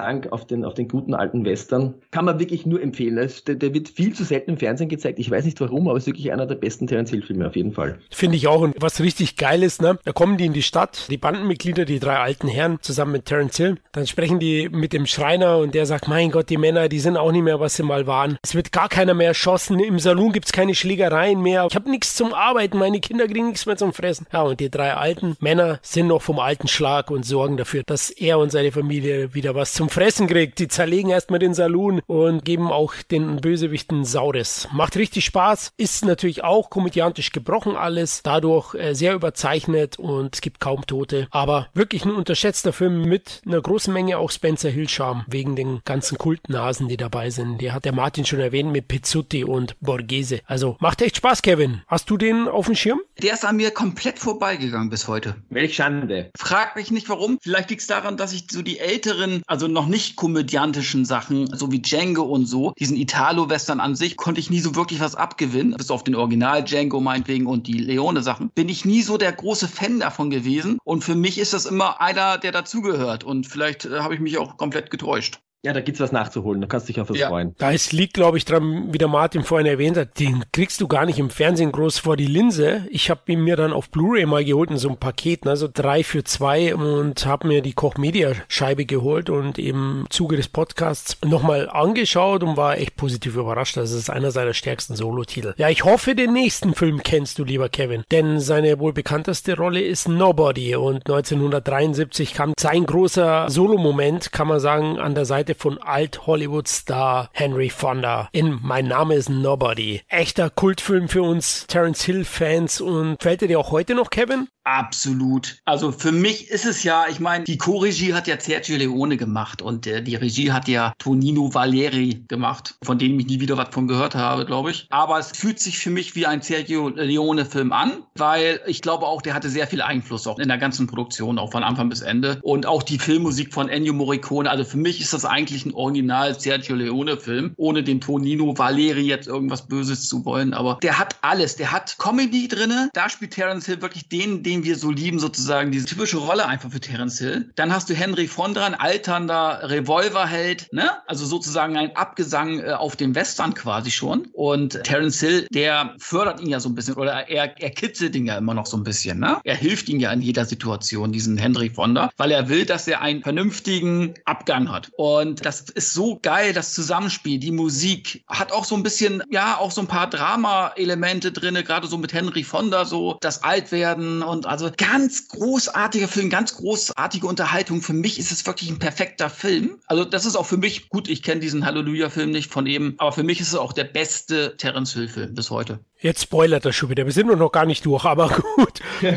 ein auf den, auf den guten alten Western. Kann man wirklich nur empfehlen. Es- Der, der wird viel zu selten im Fernsehen gezeigt. Ich weiß nicht warum, aber es ist wirklich einer der besten Terence Hill-Filme auf jeden Fall. Finde ich auch. Und was richtig geil ist, ne? Da kommen die in die Stadt, die Bandenmitglieder, die drei alten Herren, zusammen mit Terence Hill. Dann sprechen die mit dem Schreiner und der sagt, mein Gott, die Männer, die sind auch nicht mehr, was sie mal waren. Es wird gar keiner mehr erschossen. Im Saloon gibt's keine Schlägereien mehr. Ich habe nichts zum Arbeiten. Meine Kinder kriegen nichts mehr zum Fressen. Ja, und die drei alten Männer sind noch vom alten Schlag und sorgen dafür, dass dass er und seine Familie wieder was zum Fressen kriegt. Die zerlegen erstmal den Saloon und geben auch den Bösewichten Saures. Macht richtig Spaß, ist natürlich auch komödiantisch gebrochen alles, dadurch äh, sehr überzeichnet und es gibt kaum Tote. Aber wirklich ein unterschätzter Film mit einer großen Menge auch Spencer Hill Charme wegen den ganzen Kultnasen, die dabei sind. Die hat der Martin schon erwähnt mit Pizzuti und Borghese. Also macht echt Spaß, Kevin. Hast du den auf dem Schirm? Der ist an mir komplett vorbeigegangen bis heute. Welch Schande. Frag mich nicht warum. Vielleicht liegt es daran, dass ich so die älteren, also noch nicht komödiantischen Sachen, so wie Django und so, diesen Italo-Western an sich, konnte ich nie so wirklich was abgewinnen. Bis auf den Original Django meinetwegen und die Leone-Sachen. Bin ich nie so der große Fan davon gewesen. Und für mich ist das immer einer, der dazugehört. Und vielleicht äh, habe ich mich auch komplett getäuscht. Ja, da gibt's was nachzuholen. Da kannst du dich auf was Ja. freuen. Da ist, liegt, glaube ich, dran, wie der Martin vorhin erwähnt hat, den kriegst du gar nicht im Fernsehen groß vor die Linse. Ich habe ihn mir dann auf Blu-ray mal geholt in so einem Paket, ne, so drei für zwei und habe mir die Koch Media Scheibe geholt und im Zuge des Podcasts nochmal angeschaut und war echt positiv überrascht. Das ist einer seiner stärksten Solo-Titel. Ja, ich hoffe, den nächsten Film kennst du, lieber Kevin, denn seine wohl bekannteste Rolle ist Nobody und 1973 kam sein großer Solo-Moment, kann man sagen, an der Seite von Alt-Hollywood-Star Henry Fonda in Mein Name ist Nobody. Echter Kultfilm für uns Terence Hill-Fans und fällt dir auch heute noch, Kevin? Absolut. Also für mich ist es ja, ich meine, die Co-Regie hat ja Sergio Leone gemacht und äh, die Regie hat ja Tonino Valeri gemacht, von dem ich nie wieder was von gehört habe, glaube ich. Aber es fühlt sich für mich wie ein Sergio Leone-Film an, weil ich glaube auch, der hatte sehr viel Einfluss auch in der ganzen Produktion, auch von Anfang bis Ende. Und auch die Filmmusik von Ennio Morricone. Also für mich ist das eigentlich ein Original Sergio Leone-Film, ohne dem Tonino Valeri jetzt irgendwas Böses zu wollen. Aber der hat alles. Der hat Comedy drinne. Da spielt Terence Hill wirklich den, den wir so lieben, sozusagen. Diese typische Rolle einfach für Terence Hill. Dann hast du Henry Fonda, ein alternder Revolverheld, ne? Also sozusagen ein Abgesang äh, auf dem Western quasi schon. Und Terence Hill, der fördert ihn ja so ein bisschen oder er, er kitzelt ihn ja immer noch so ein bisschen, ne? Er hilft ihm ja in jeder Situation, diesen Henry Fonda, weil er will, dass er einen vernünftigen Abgang hat. Und das ist so geil, das Zusammenspiel, die Musik hat auch so ein bisschen, ja, auch so ein paar Drama-Elemente drinne, gerade so mit Henry Fonda, so das Altwerden und also ganz großartiger Film, ganz großartige Unterhaltung. Für mich ist es wirklich ein perfekter Film. Also das ist auch für mich, gut, ich kenne diesen Halleluja-Film nicht von eben, aber für mich ist es auch der beste Terence Hill-Film bis heute. Jetzt spoilert er schon wieder. Wir sind nur noch gar nicht durch, aber (laughs) gut. (laughs)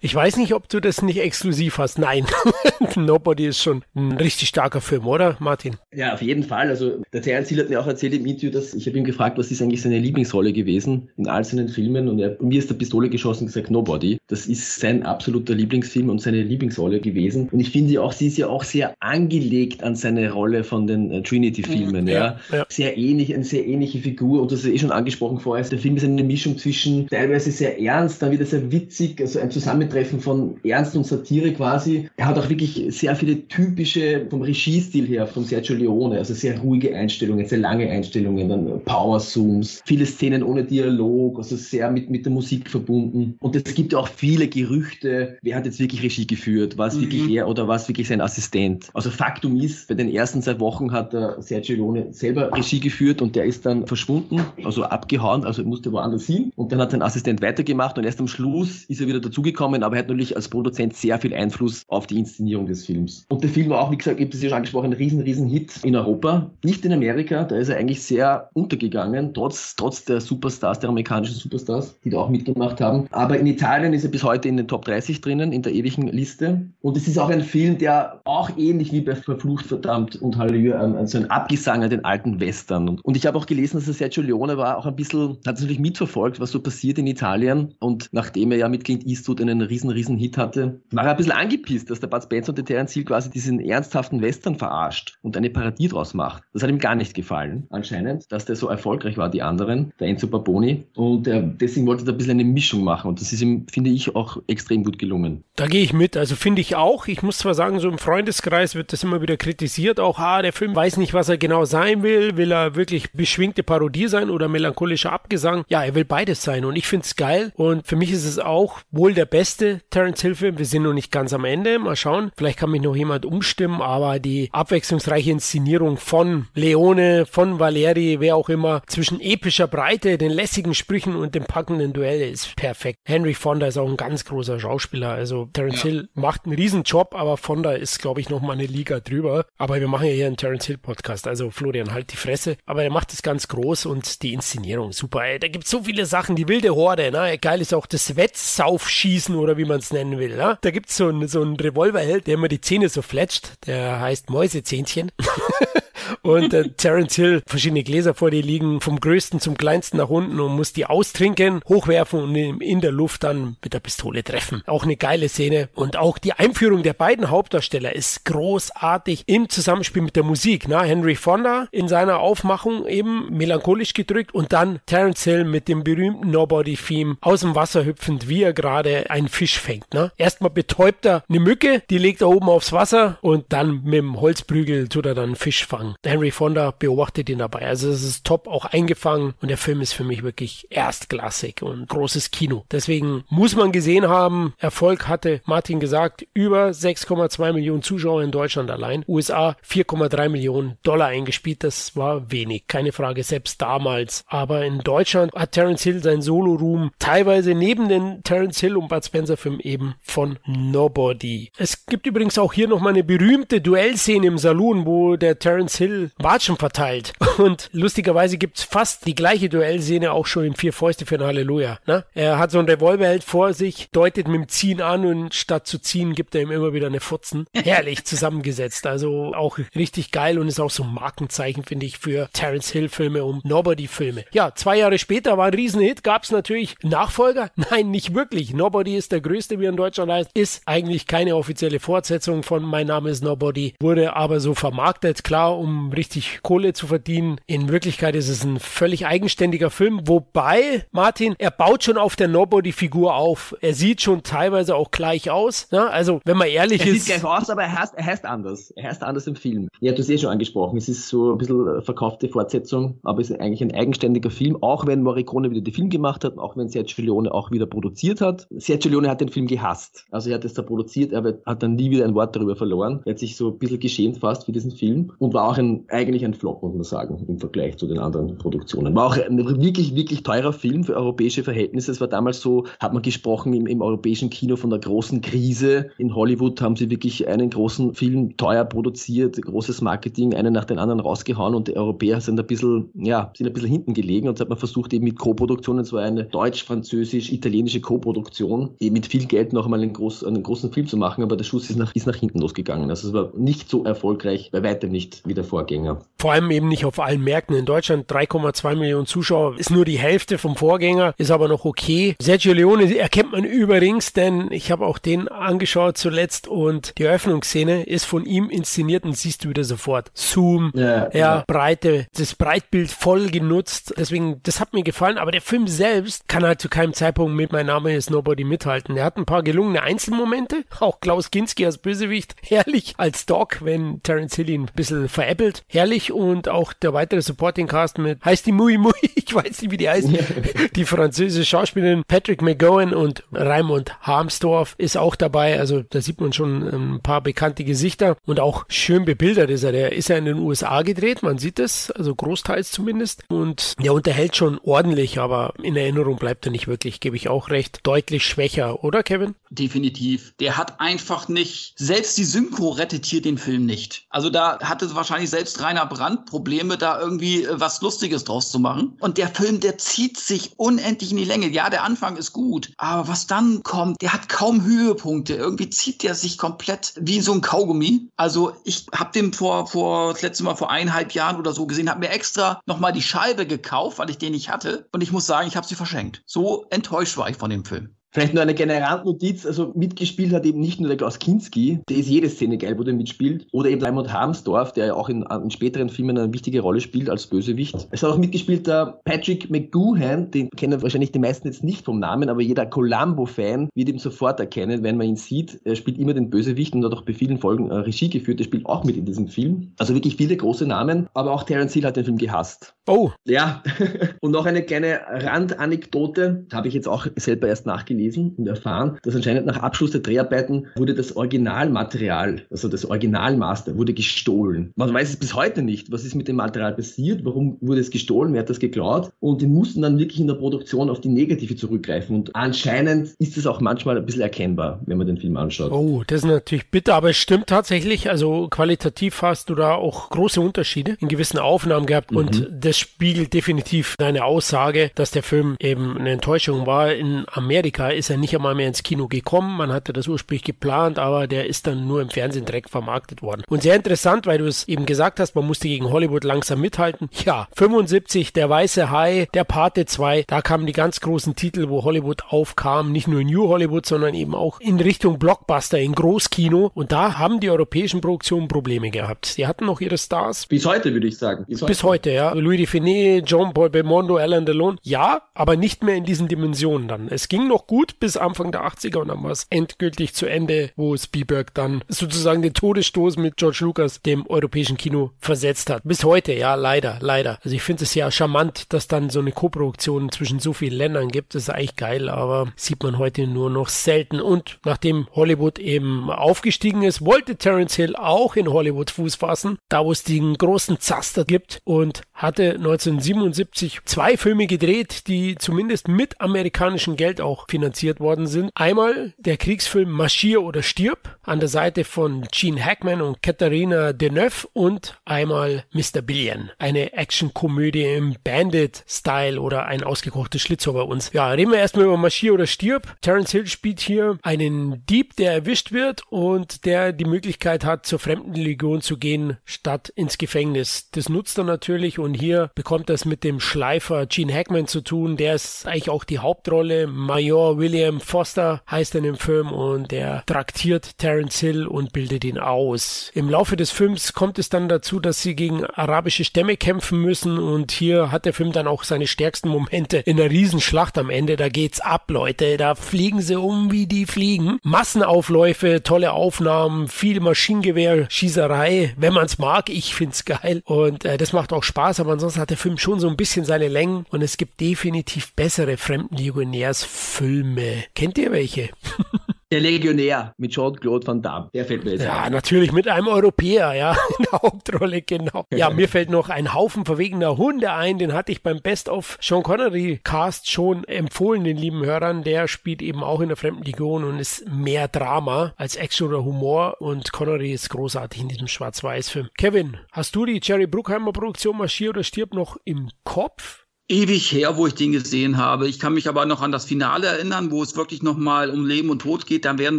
Ich weiß nicht, ob du das nicht exklusiv hast. Nein. (laughs) Nobody ist schon ein richtig starker Film, oder, Martin? Ja, auf jeden Fall. Also der Terence Hill hat mir auch erzählt im Interview, dass ich habe ihn gefragt, was ist eigentlich seine Lieblingsrolle gewesen in all seinen Filmen und er mir ist der Pistole geschossen und gesagt Nobody. Das ist sein absoluter Lieblingsfilm und seine Lieblingsrolle gewesen. Und ich finde auch, sie ist ja auch sehr angelegt an seine Rolle von den äh, Trinity-Filmen. Ja, Ja, ja. Sehr ähnlich, eine sehr ähnliche Figur und das ist eh schon angesprochen vorher. Der Film ist eine Mischung zwischen teilweise sehr ernst, dann wieder sehr witzig, also ein Zusammentreffen von Ernst und Satire quasi. Er hat auch wirklich sehr viele typische, vom Regiestil her, von Sergio Leone, also sehr ruhige Einstellungen, sehr lange Einstellungen, dann Power-Zooms, viele Szenen ohne Dialog, also sehr mit, mit der Musik verbunden. Und es gibt auch viele Gerüchte, wer hat jetzt wirklich Regie geführt, war es Mhm. wirklich er oder war es wirklich sein Assistent. Also Faktum ist, bei den ersten zwei Wochen hat der Sergio Leone selber Regie geführt und der ist dann verschwunden, also abgehauen, also musste woanders hin. Und dann hat sein Assistent weitergemacht und erst am Schluss ist er wieder dazugekommen, aber er hat natürlich als Produzent sehr viel Einfluss auf die Inszenierung des Films. Und der Film war auch, wie gesagt, ich habe das ja schon angesprochen, ein riesen, riesen Hit in Europa. Nicht in Amerika, da ist er eigentlich sehr untergegangen, trotz, trotz der Superstars, der amerikanischen Superstars, die da auch mitgemacht haben. Aber in Italien ist er bis heute in den Top 30 drinnen, in der ewigen Liste. Und es ist auch ein Film, der auch ähnlich wie bei Verflucht, Verdammt und Halleluja, ähm, so ein Abgesang an den alten Western. Und, ich habe auch gelesen, dass er Sergio Leone war auch ein bisschen, hat es natürlich mitverfolgt, was so passiert in Italien. Und nachdem er ja mit Clint Eastwood einen riesen, riesen Hit hatte, war er ein bisschen angepisst, dass der Bud Spencer und der Terence Hill quasi diesen ernsthaften Western verarscht und eine Parodie draus macht. Das hat ihm gar nicht gefallen, anscheinend, dass der so erfolgreich war, die anderen, der Enzo Barboni. Und äh, deswegen wollte er ein bisschen eine Mischung machen. Und das ist ihm, finde ich, auch extrem gut gelungen. Da gehe ich mit. Also finde ich auch. Ich muss zwar sagen, so im Freundeskreis wird das immer wieder kritisiert. Auch, ah, der Film weiß nicht, was er genau sein will. Will er wirklich beschwingte Parodie sein oder melancholischer Abgesang? Ja, er will beides sein und ich finde es geil und für mich ist es auch wohl der beste Terence Hill Film. Wir sind noch nicht ganz am Ende, mal schauen. Vielleicht kann mich noch jemand umstimmen, aber die abwechslungsreiche Inszenierung von Leone, von Valeri, wer auch immer, zwischen epischer Breite, den lässigen Sprüchen und dem packenden Duell ist perfekt. Henry Fonda ist auch ein ganz großer Schauspieler, also Terence ja. Hill macht einen riesen Job, aber Fonda ist, glaube ich, noch mal eine Liga drüber. Aber wir machen ja hier einen Terence Hill Podcast, also Florian, halt die Fresse. Aber er macht es ganz groß und die Inszenierung super. Ey, da gibt es so viele Sachen, die wilde Horde, ne? Geil ist auch das Wettsaufschießen oder wie man es nennen will, ne? Da gibt es so einen so einen Revolverheld, der immer die Zähne so fletscht, der heißt Mäusezähnchen. (laughs) und äh, Terence Hill verschiedene Gläser vor dir liegen, vom größten zum kleinsten nach unten und muss die austrinken, hochwerfen und in, in der Luft dann mit der Pistole treffen. Auch eine geile Szene und auch die Einführung der beiden Hauptdarsteller ist großartig im Zusammenspiel mit der Musik. Na, Henry Fonda in seiner Aufmachung eben melancholisch gedrückt und dann Terence Hill mit dem berühmten Nobody-Theme aus dem Wasser hüpfend, wie er gerade einen Fisch fängt. Na, erstmal betäubt er eine Mücke, die legt er oben aufs Wasser und dann mit dem Holzprügel tut er dann Fisch fangen. Henry Fonda beobachtet ihn dabei. Also es ist top auch eingefangen und der Film ist für mich wirklich erstklassig und großes Kino. Deswegen muss man gesehen haben, Erfolg hatte Martin gesagt, über 6,2 Millionen Zuschauer in Deutschland allein. USA 4,3 Millionen Dollar eingespielt. Das war wenig, keine Frage, selbst damals. Aber in Deutschland hat Terence Hill sein Solo-Room teilweise neben den Terence Hill und Bud Spencer Film eben von Nobody. Es gibt übrigens auch hier nochmal eine berühmte Duellszene im Saloon, wo der Terence Hill Watschen verteilt. (laughs) Und lustigerweise gibt's fast die gleiche Duellszene auch schon in Vier Fäuste für ein Halleluja. Ne? Er hat so ein Revolverheld vor sich, deutet mit dem Ziehen an und statt zu ziehen gibt er ihm immer wieder eine Futzen. (laughs) Herrlich zusammengesetzt. Also auch richtig geil und ist auch so ein Markenzeichen, finde ich, für Terence Hill Filme und Nobody Filme. Ja, zwei Jahre später war ein Riesenhit, gab's natürlich Nachfolger? (laughs) Nein, nicht wirklich. Nobody ist der größte, wie in Deutschland heißt, ist eigentlich keine offizielle Fortsetzung von Mein Name ist Nobody, wurde aber so vermarktet, klar, um richtig Kohle zu verdienen. In Wirklichkeit ist es ein völlig eigenständiger Film, wobei, Martin, er baut schon auf der Nobody-Figur auf. Er sieht schon teilweise auch gleich aus. Ne? Also, wenn man ehrlich er ist. Er sieht gleich aus, aber er heißt, er heißt anders. Er heißt anders im Film. Ja, du hast eh schon angesprochen. Es ist so ein bisschen verkaufte Fortsetzung, aber es ist eigentlich ein eigenständiger Film, auch wenn Morricone wieder den Film gemacht hat, auch wenn Sergio Leone auch wieder produziert hat. Sergio Leone hat den Film gehasst. Also er hat es da produziert, er hat dann nie wieder ein Wort darüber verloren. Er hat sich so ein bisschen geschämt fast für diesen Film und war auch ein eigentlich ein Flop, muss man sagen, im Vergleich zu den anderen Produktionen. War auch ein wirklich, wirklich teurer Film für europäische Verhältnisse. Es war damals so, hat man gesprochen im, im europäischen Kino von der großen Krise. In Hollywood haben sie wirklich einen großen Film teuer produziert, großes Marketing, einen nach den anderen rausgehauen und die Europäer sind ein bisschen, ja, sind ein bisschen hinten gelegen und hat man versucht eben mit Co-Produktionen, es war eine deutsch-französisch-italienische Co-Produktion, mit viel Geld noch einmal einen, groß, einen großen Film zu machen, aber der Schuss ist nach, ist nach hinten losgegangen. Also es war nicht so erfolgreich, bei weitem nicht wie der Vorgänger. Vorgänger. Vor allem eben nicht auf allen Märkten. In Deutschland 3,2 Millionen Zuschauer ist nur die Hälfte vom Vorgänger, ist aber noch okay. Sergio Leone erkennt man übrigens, denn ich habe auch den angeschaut zuletzt und die Eröffnungsszene ist von ihm inszeniert und siehst du wieder sofort. Zoom, ja, ja, ja. Breite, das Breitbild voll genutzt. Deswegen, das hat mir gefallen, aber der Film selbst kann halt zu keinem Zeitpunkt mit Mein Name ist Nobody mithalten. Er hat ein paar gelungene Einzelmomente, auch Klaus Kinski als Bösewicht, herrlich als Doc, wenn Terence Hill ihn ein bisschen veräppelt. Herrlich und auch der weitere Supporting Cast mit, heißt die Mui Mui, (laughs) ich weiß nicht, wie die heißt, (laughs) die französische Schauspielerin Patrick McGowan und Raimund Harmsdorf ist auch dabei, also da sieht man schon ein paar bekannte Gesichter und auch schön bebildert ist er, der ist ja in den USA gedreht, man sieht es, also großteils zumindest. Und der unterhält schon ordentlich, aber in Erinnerung bleibt er nicht wirklich, gebe ich auch recht, deutlich schwächer, oder Kevin? Definitiv. Der hat einfach nicht, selbst die Synchro rettet hier den Film nicht. Also da hatte wahrscheinlich selbst Rainer Brandt Probleme, da irgendwie äh, was Lustiges draus zu machen. Und der Film, der zieht sich unendlich in die Länge. Ja, der Anfang ist gut, aber was dann kommt, der hat kaum Höhepunkte. Irgendwie zieht der sich komplett wie so ein Kaugummi. Also ich habe den vor, vor das letzte Mal vor eineinhalb Jahren oder so gesehen, habe mir extra nochmal die Scheibe gekauft, weil ich den nicht hatte. Und ich muss sagen, ich habe sie verschenkt. So enttäuscht war ich von dem Film. Vielleicht nur eine Generalnotiz, also mitgespielt hat eben nicht nur der Klaus Kinski, der ist jede Szene geil, wo der mitspielt, oder eben Raimund Harmsdorf, der ja auch in, in, späteren Filmen eine wichtige Rolle spielt als Bösewicht. Es hat auch mitgespielt der Patrick McGoohan, den kennen wahrscheinlich die meisten jetzt nicht vom Namen, aber jeder Columbo-Fan wird ihn sofort erkennen, wenn man ihn sieht. Er spielt immer den Bösewicht und hat auch bei vielen Folgen äh, Regie geführt, der spielt auch mit in diesem Film. Also wirklich viele große Namen, aber auch Terence Hill hat den Film gehasst. Oh. Ja, (laughs) und noch eine kleine Randanekdote, habe ich jetzt auch selber erst nachgelesen und erfahren, dass anscheinend nach Abschluss der Dreharbeiten wurde das Originalmaterial, also das Originalmaster, wurde gestohlen. Man weiß es bis heute nicht, was ist mit dem Material passiert, warum wurde es gestohlen, wer hat das geklaut und die mussten dann wirklich in der Produktion auf die Negative zurückgreifen und anscheinend ist es auch manchmal ein bisschen erkennbar, wenn man den Film anschaut. Oh, das ist natürlich bitter, aber es stimmt tatsächlich, also qualitativ hast du da auch große Unterschiede in gewissen Aufnahmen gehabt mhm. und das spiegelt definitiv deine Aussage, dass der Film eben eine Enttäuschung war. In Amerika ist er nicht einmal mehr ins Kino gekommen, man hatte das ursprünglich geplant, aber der ist dann nur im Fernsehen direkt vermarktet worden. Und sehr interessant, weil du es eben gesagt hast, man musste gegen Hollywood langsam mithalten. Ja, 75, Der Weiße Hai, Der Pate 2, da kamen die ganz großen Titel, wo Hollywood aufkam, nicht nur New Hollywood, sondern eben auch in Richtung Blockbuster, in Großkino. Und da haben die europäischen Produktionen Probleme gehabt. Sie hatten noch ihre Stars. Bis heute, würde ich sagen. Bis heute, Bis heute ja. Louis de Finet, John Paul Belmondo, Alan Delon. Ja, aber nicht mehr in diesen Dimensionen dann. Es ging noch gut bis Anfang der 80er und dann war es endgültig zu Ende, wo Spielberg dann sozusagen den Todesstoß mit George Lucas dem europäischen Kino versetzt hat. Bis heute, ja, leider, leider. Also ich finde es ja charmant, dass dann so eine Koproduktion zwischen so vielen Ländern gibt. Das ist eigentlich geil, aber sieht man heute nur noch selten. Und nachdem Hollywood eben aufgestiegen ist, wollte Terence Hill auch in Hollywood Fuß fassen, da wo es den großen Zaster gibt und hatte 1977 zwei Filme gedreht, die zumindest mit amerikanischem Geld auch finanziert worden sind. Einmal der Kriegsfilm Marschier oder Stirb an der Seite von Gene Hackman und Katharina Deneuve und einmal Mr. Billion, eine Actionkomödie im Bandit-Style oder ein ausgekochtes Schlitzohr bei uns. Ja, reden wir erstmal über Marschier oder Stirb. Terence Hill spielt hier einen Dieb, der erwischt wird und der die Möglichkeit hat, zur Fremdenlegion zu gehen, statt ins Gefängnis. Das nutzt er natürlich und hier bekommt er es mit dem Schleifer Gene Hackman zu tun. Der ist eigentlich auch die Hauptrolle. Major William Foster heißt er in dem Film und der traktiert Terence Hill und bildet ihn aus. Im Laufe des Films kommt es dann dazu, dass sie gegen arabische Stämme kämpfen müssen und hier hat der Film dann auch seine stärksten Momente in einer Riesenschlacht am Ende. Da geht's ab, Leute. Da fliegen sie um wie die fliegen. Massenaufläufe, tolle Aufnahmen, viel Maschinengewehr, Schießerei, wenn man's mag. Ich find's geil und äh, das macht auch Spaß, aber ansonsten hat der Film schon so ein bisschen seine Längen und es gibt definitiv bessere Fremdenlegionärsfilme. Kennt ihr welche? (laughs) Der Legionär mit Jean-Claude Van Damme. Der fällt mir jetzt Ja, ein. natürlich mit einem Europäer, ja, (laughs) in der Hauptrolle, genau. Ja, (laughs) mir fällt noch ein Haufen verwegener Hunde ein, den hatte ich beim Best of Sean Connery Cast schon empfohlen, den lieben Hörern. Der spielt eben auch in der Fremden Legion und ist mehr Drama als Action oder Humor und Connery ist großartig in diesem Schwarz-Weiß-Film. Kevin, hast du die Jerry Bruckheimer Produktion Marschier oder stirb noch im Kopf? Ewig her, wo ich den gesehen habe. Ich kann mich aber noch an das Finale erinnern, wo es wirklich nochmal um Leben und Tod geht. Dann werden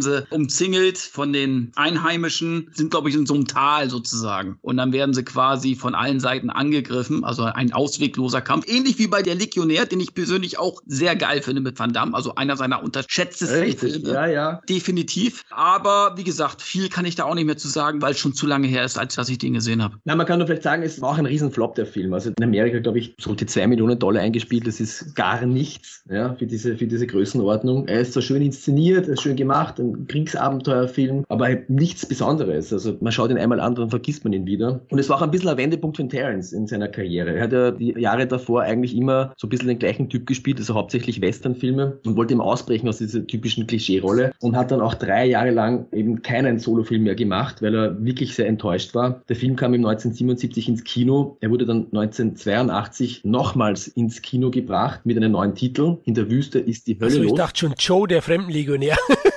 sie umzingelt von den Einheimischen, sind, glaube ich, in so einem Tal sozusagen. Und dann werden sie quasi von allen Seiten angegriffen. Also ein auswegloser Kampf. Ähnlich wie bei der Legionär, den ich persönlich auch sehr geil finde mit Van Damme. Also einer seiner unterschätztesten Richtig, Filme. Ja, ja. Definitiv. Aber wie gesagt, viel kann ich da auch nicht mehr zu sagen, weil es schon zu lange her ist, als dass ich den gesehen habe. Na, man kann nur vielleicht sagen, es war auch ein Riesenflop, der Film. Also in Amerika, glaube ich, sollte zwei Millionen Millionen Dollar eingespielt. Das ist gar nichts ja, für, diese, für diese Größenordnung. Er ist zwar schön inszeniert, er ist schön gemacht, ein Kriegsabenteuerfilm, aber nichts Besonderes. Also man schaut ihn einmal an, dann vergisst man ihn wieder. Und es war auch ein bisschen ein Wendepunkt für Terrence in seiner Karriere. Er hat ja die Jahre davor eigentlich immer so ein bisschen den gleichen Typ gespielt, also hauptsächlich Westernfilme und wollte ihm ausbrechen aus dieser typischen Klischee-Rolle und hat dann auch drei Jahre lang eben keinen Solofilm mehr gemacht, weil er wirklich sehr enttäuscht war. Der Film kam im 1977 ins Kino. Er wurde dann 1982 nochmals ins Kino gebracht mit einem neuen Titel. In der Wüste ist die Hölle also, ich los. Ich dachte schon Joe, der Fremdenlegionär. (laughs)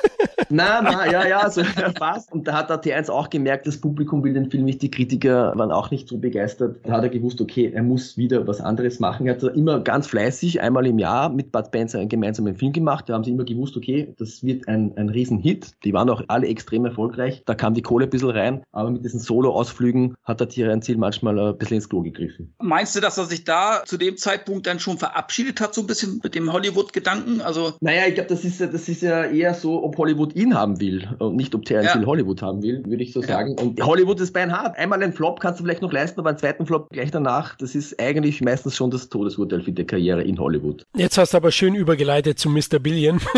Na, na, ja, ja, (laughs) so fast. Und da hat der T1 auch gemerkt, das Publikum will den Film nicht, die Kritiker waren auch nicht so begeistert. Da hat er gewusst, okay, er muss wieder was anderes machen. Er hat immer ganz fleißig, einmal im Jahr mit Bud Spencer einen gemeinsamen Film gemacht. Da haben sie immer gewusst, okay, das wird ein, ein Riesenhit. Die waren auch alle extrem erfolgreich. Da kam die Kohle ein bisschen rein. Aber mit diesen Solo-Ausflügen hat der T1 Ziel manchmal ein bisschen ins Klo gegriffen. Meinst du, dass er sich da zu dem Zeitpunkt dann schon verabschiedet hat, so ein bisschen mit dem Hollywood-Gedanken? Also naja, ich glaube, das ist, das ist ja eher so, ob Hollywood ihn haben will und nicht ob Terence ja. Hollywood haben will, würde ich so sagen. Und Hollywood ist beinhart. Einmal einen Flop kannst du vielleicht noch leisten, aber einen zweiten Flop gleich danach, das ist eigentlich meistens schon das Todesurteil für die Karriere in Hollywood. Jetzt hast du aber schön übergeleitet zu Mr. Billion. (laughs)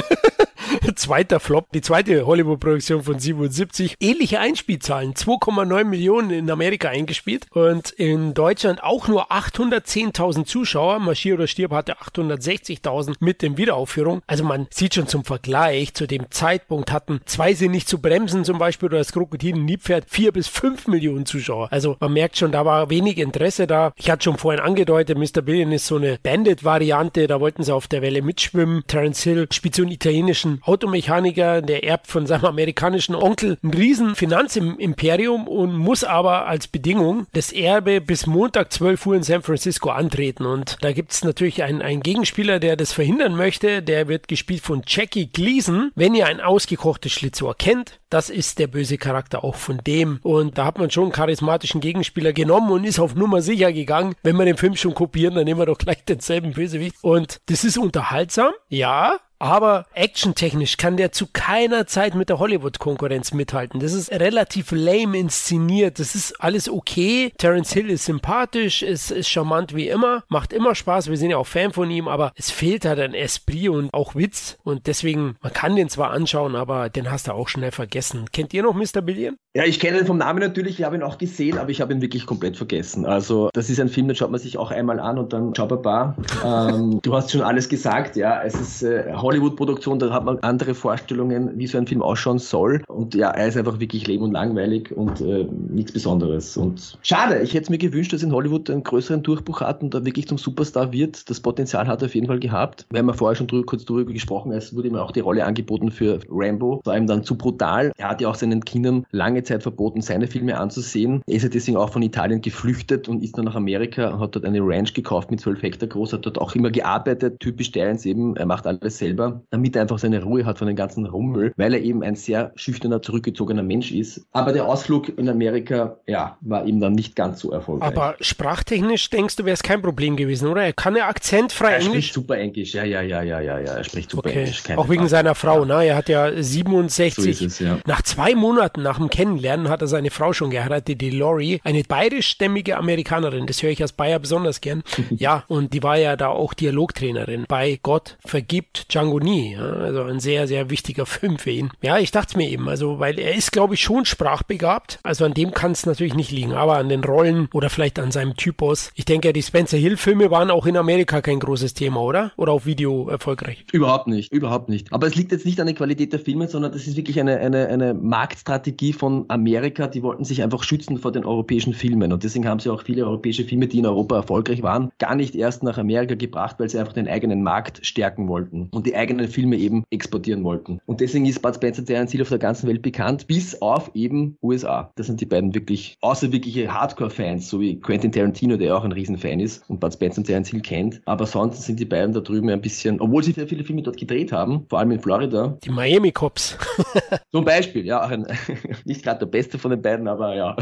(laughs) Zweiter Flop, die zweite Hollywood-Produktion von 77. Ähnliche Einspielzahlen, 2,9 Millionen in Amerika eingespielt und in Deutschland auch nur 810.000 Zuschauer. Marschier oder Stirb hatte 860.000 mit den Wiederaufführungen. Also man sieht schon zum Vergleich, zu dem Zeitpunkt hatten zwei sind nicht zu bremsen zum Beispiel oder das Krokodil Niepferd vier bis fünf Millionen Zuschauer. Also man merkt schon, da war wenig Interesse da. Ich hatte schon vorhin angedeutet, Mr. Billion ist so eine Bandit-Variante, da wollten sie auf der Welle mitschwimmen. Terence Hill spielt so einen italienischen Automechaniker, der erbt von seinem amerikanischen Onkel ein riesen Finanzimperium und muss aber als Bedingung das Erbe bis Montag 12 Uhr in San Francisco antreten. Und da gibt es natürlich einen, einen Gegenspieler, der das verhindern möchte. Der wird gespielt von Jackie Gleason. Wenn ihr ein ausgekochtes Schlitzohr kennt, das ist der böse Charakter auch von dem. Und da hat man schon einen charismatischen Gegenspieler genommen und ist auf Nummer sicher gegangen. Wenn wir den Film schon kopieren, dann nehmen wir doch gleich denselben Bösewicht. Und das ist unterhaltsam, ja, aber actiontechnisch kann der zu keiner Zeit mit der Hollywood-Konkurrenz mithalten. Das ist relativ lame inszeniert. Das ist alles okay. Terence Hill ist sympathisch, ist, ist charmant wie immer, macht immer Spaß. Wir sind ja auch Fan von ihm, aber es fehlt halt an Esprit und auch Witz. Und deswegen, man kann den zwar anschauen, aber den hast du auch schnell vergessen. Kennt ihr noch Mr. Billion? Ja, ich kenne ihn vom Namen natürlich, ich habe ihn auch gesehen, aber ich habe ihn wirklich komplett vergessen. Also, das ist ein Film, den schaut man sich auch einmal an und dann ciao baba. ähm, du hast schon alles gesagt, ja. Es ist äh, Hollywood-Produktion, da hat man andere Vorstellungen, wie so ein Film ausschauen soll. Und ja, er ist einfach wirklich leben und langweilig und äh, nichts Besonderes. Und schade, ich hätte mir gewünscht, dass in Hollywood einen größeren Durchbruch hat und da wirklich zum Superstar wird. Das Potenzial hat er auf jeden Fall gehabt. Wir haben ja vorher schon drüber, kurz darüber gesprochen, es wurde ihm auch die Rolle angeboten für Rambo. War ihm dann zu brutal. Er hat ja auch seinen Kindern lange Zeit verboten, seine Filme anzusehen. Er ist ja deswegen auch von Italien geflüchtet und ist dann nach Amerika und hat dort eine Ranch gekauft mit 12 Hektar groß, hat dort auch immer gearbeitet, typisch Terence eben, er macht alles selber, damit er einfach seine Ruhe hat von den ganzen Rummel, weil er eben ein sehr schüchterner, zurückgezogener Mensch ist. Aber der Ausflug in Amerika, ja, war ihm dann nicht ganz so erfolgreich. Aber sprachtechnisch denkst du, wäre es kein Problem gewesen, oder? Er kann ja akzentfrei er Englisch. spricht super Englisch, ja, ja, ja, ja, ja, ja, er spricht super Okay. Englisch. keine Auch wegen Frage. seiner Frau, ne? Er hat ja 67. So es, ja. Nach zwei Monaten nach dem Kennenlernen hat er seine Frau schon geheiratet, die Lori, eine bayerischstämmige Amerikanerin. Das höre ich als Bayer besonders gern. (laughs) ja, und die war ja da auch Dialogtrainerin bei Gott vergibt Django nie. Ja? Also ein sehr, sehr wichtiger Film für ihn. Ja, ich dachte mir eben, also, weil er ist, glaube ich, schon sprachbegabt. Also an dem kann es natürlich nicht liegen, aber an den Rollen oder vielleicht an seinem Typus. Ich denke, die Spencer Hill-Filme waren auch in Amerika kein großes Thema, oder? Oder auf Video erfolgreich. Überhaupt nicht, überhaupt nicht. Aber es liegt jetzt nicht an der Qualität der Filme, sondern das ist wirklich eine, eine, eine Marktstrategie von Amerika. Die wollten sich einfach schützen vor den europäischen Filmen. Und deswegen haben sie auch viele europäische Filme, die in Europa erfolgreich waren, gar nicht erst nach Amerika gebracht, weil sie einfach den eigenen Markt stärken wollten und die eigenen Filme eben exportieren wollten. Und deswegen ist Bud Spencer Terence Hill auf der ganzen Welt bekannt, bis auf eben USA. Das sind die beiden wirklich, außer wirkliche Hardcore-Fans, so wie Quentin Tarantino, der auch ein Riesenfan ist und Bud Spencer und Terence Hill kennt. Aber sonst sind die beiden da drüben ein bisschen, obwohl sie sehr viele Filme dort gedreht haben, vor allem in Florida. Die Miami Cops. (laughs) Zum Beispiel, ja, ein, (laughs) nicht gerade der beste von den beiden, aber ja,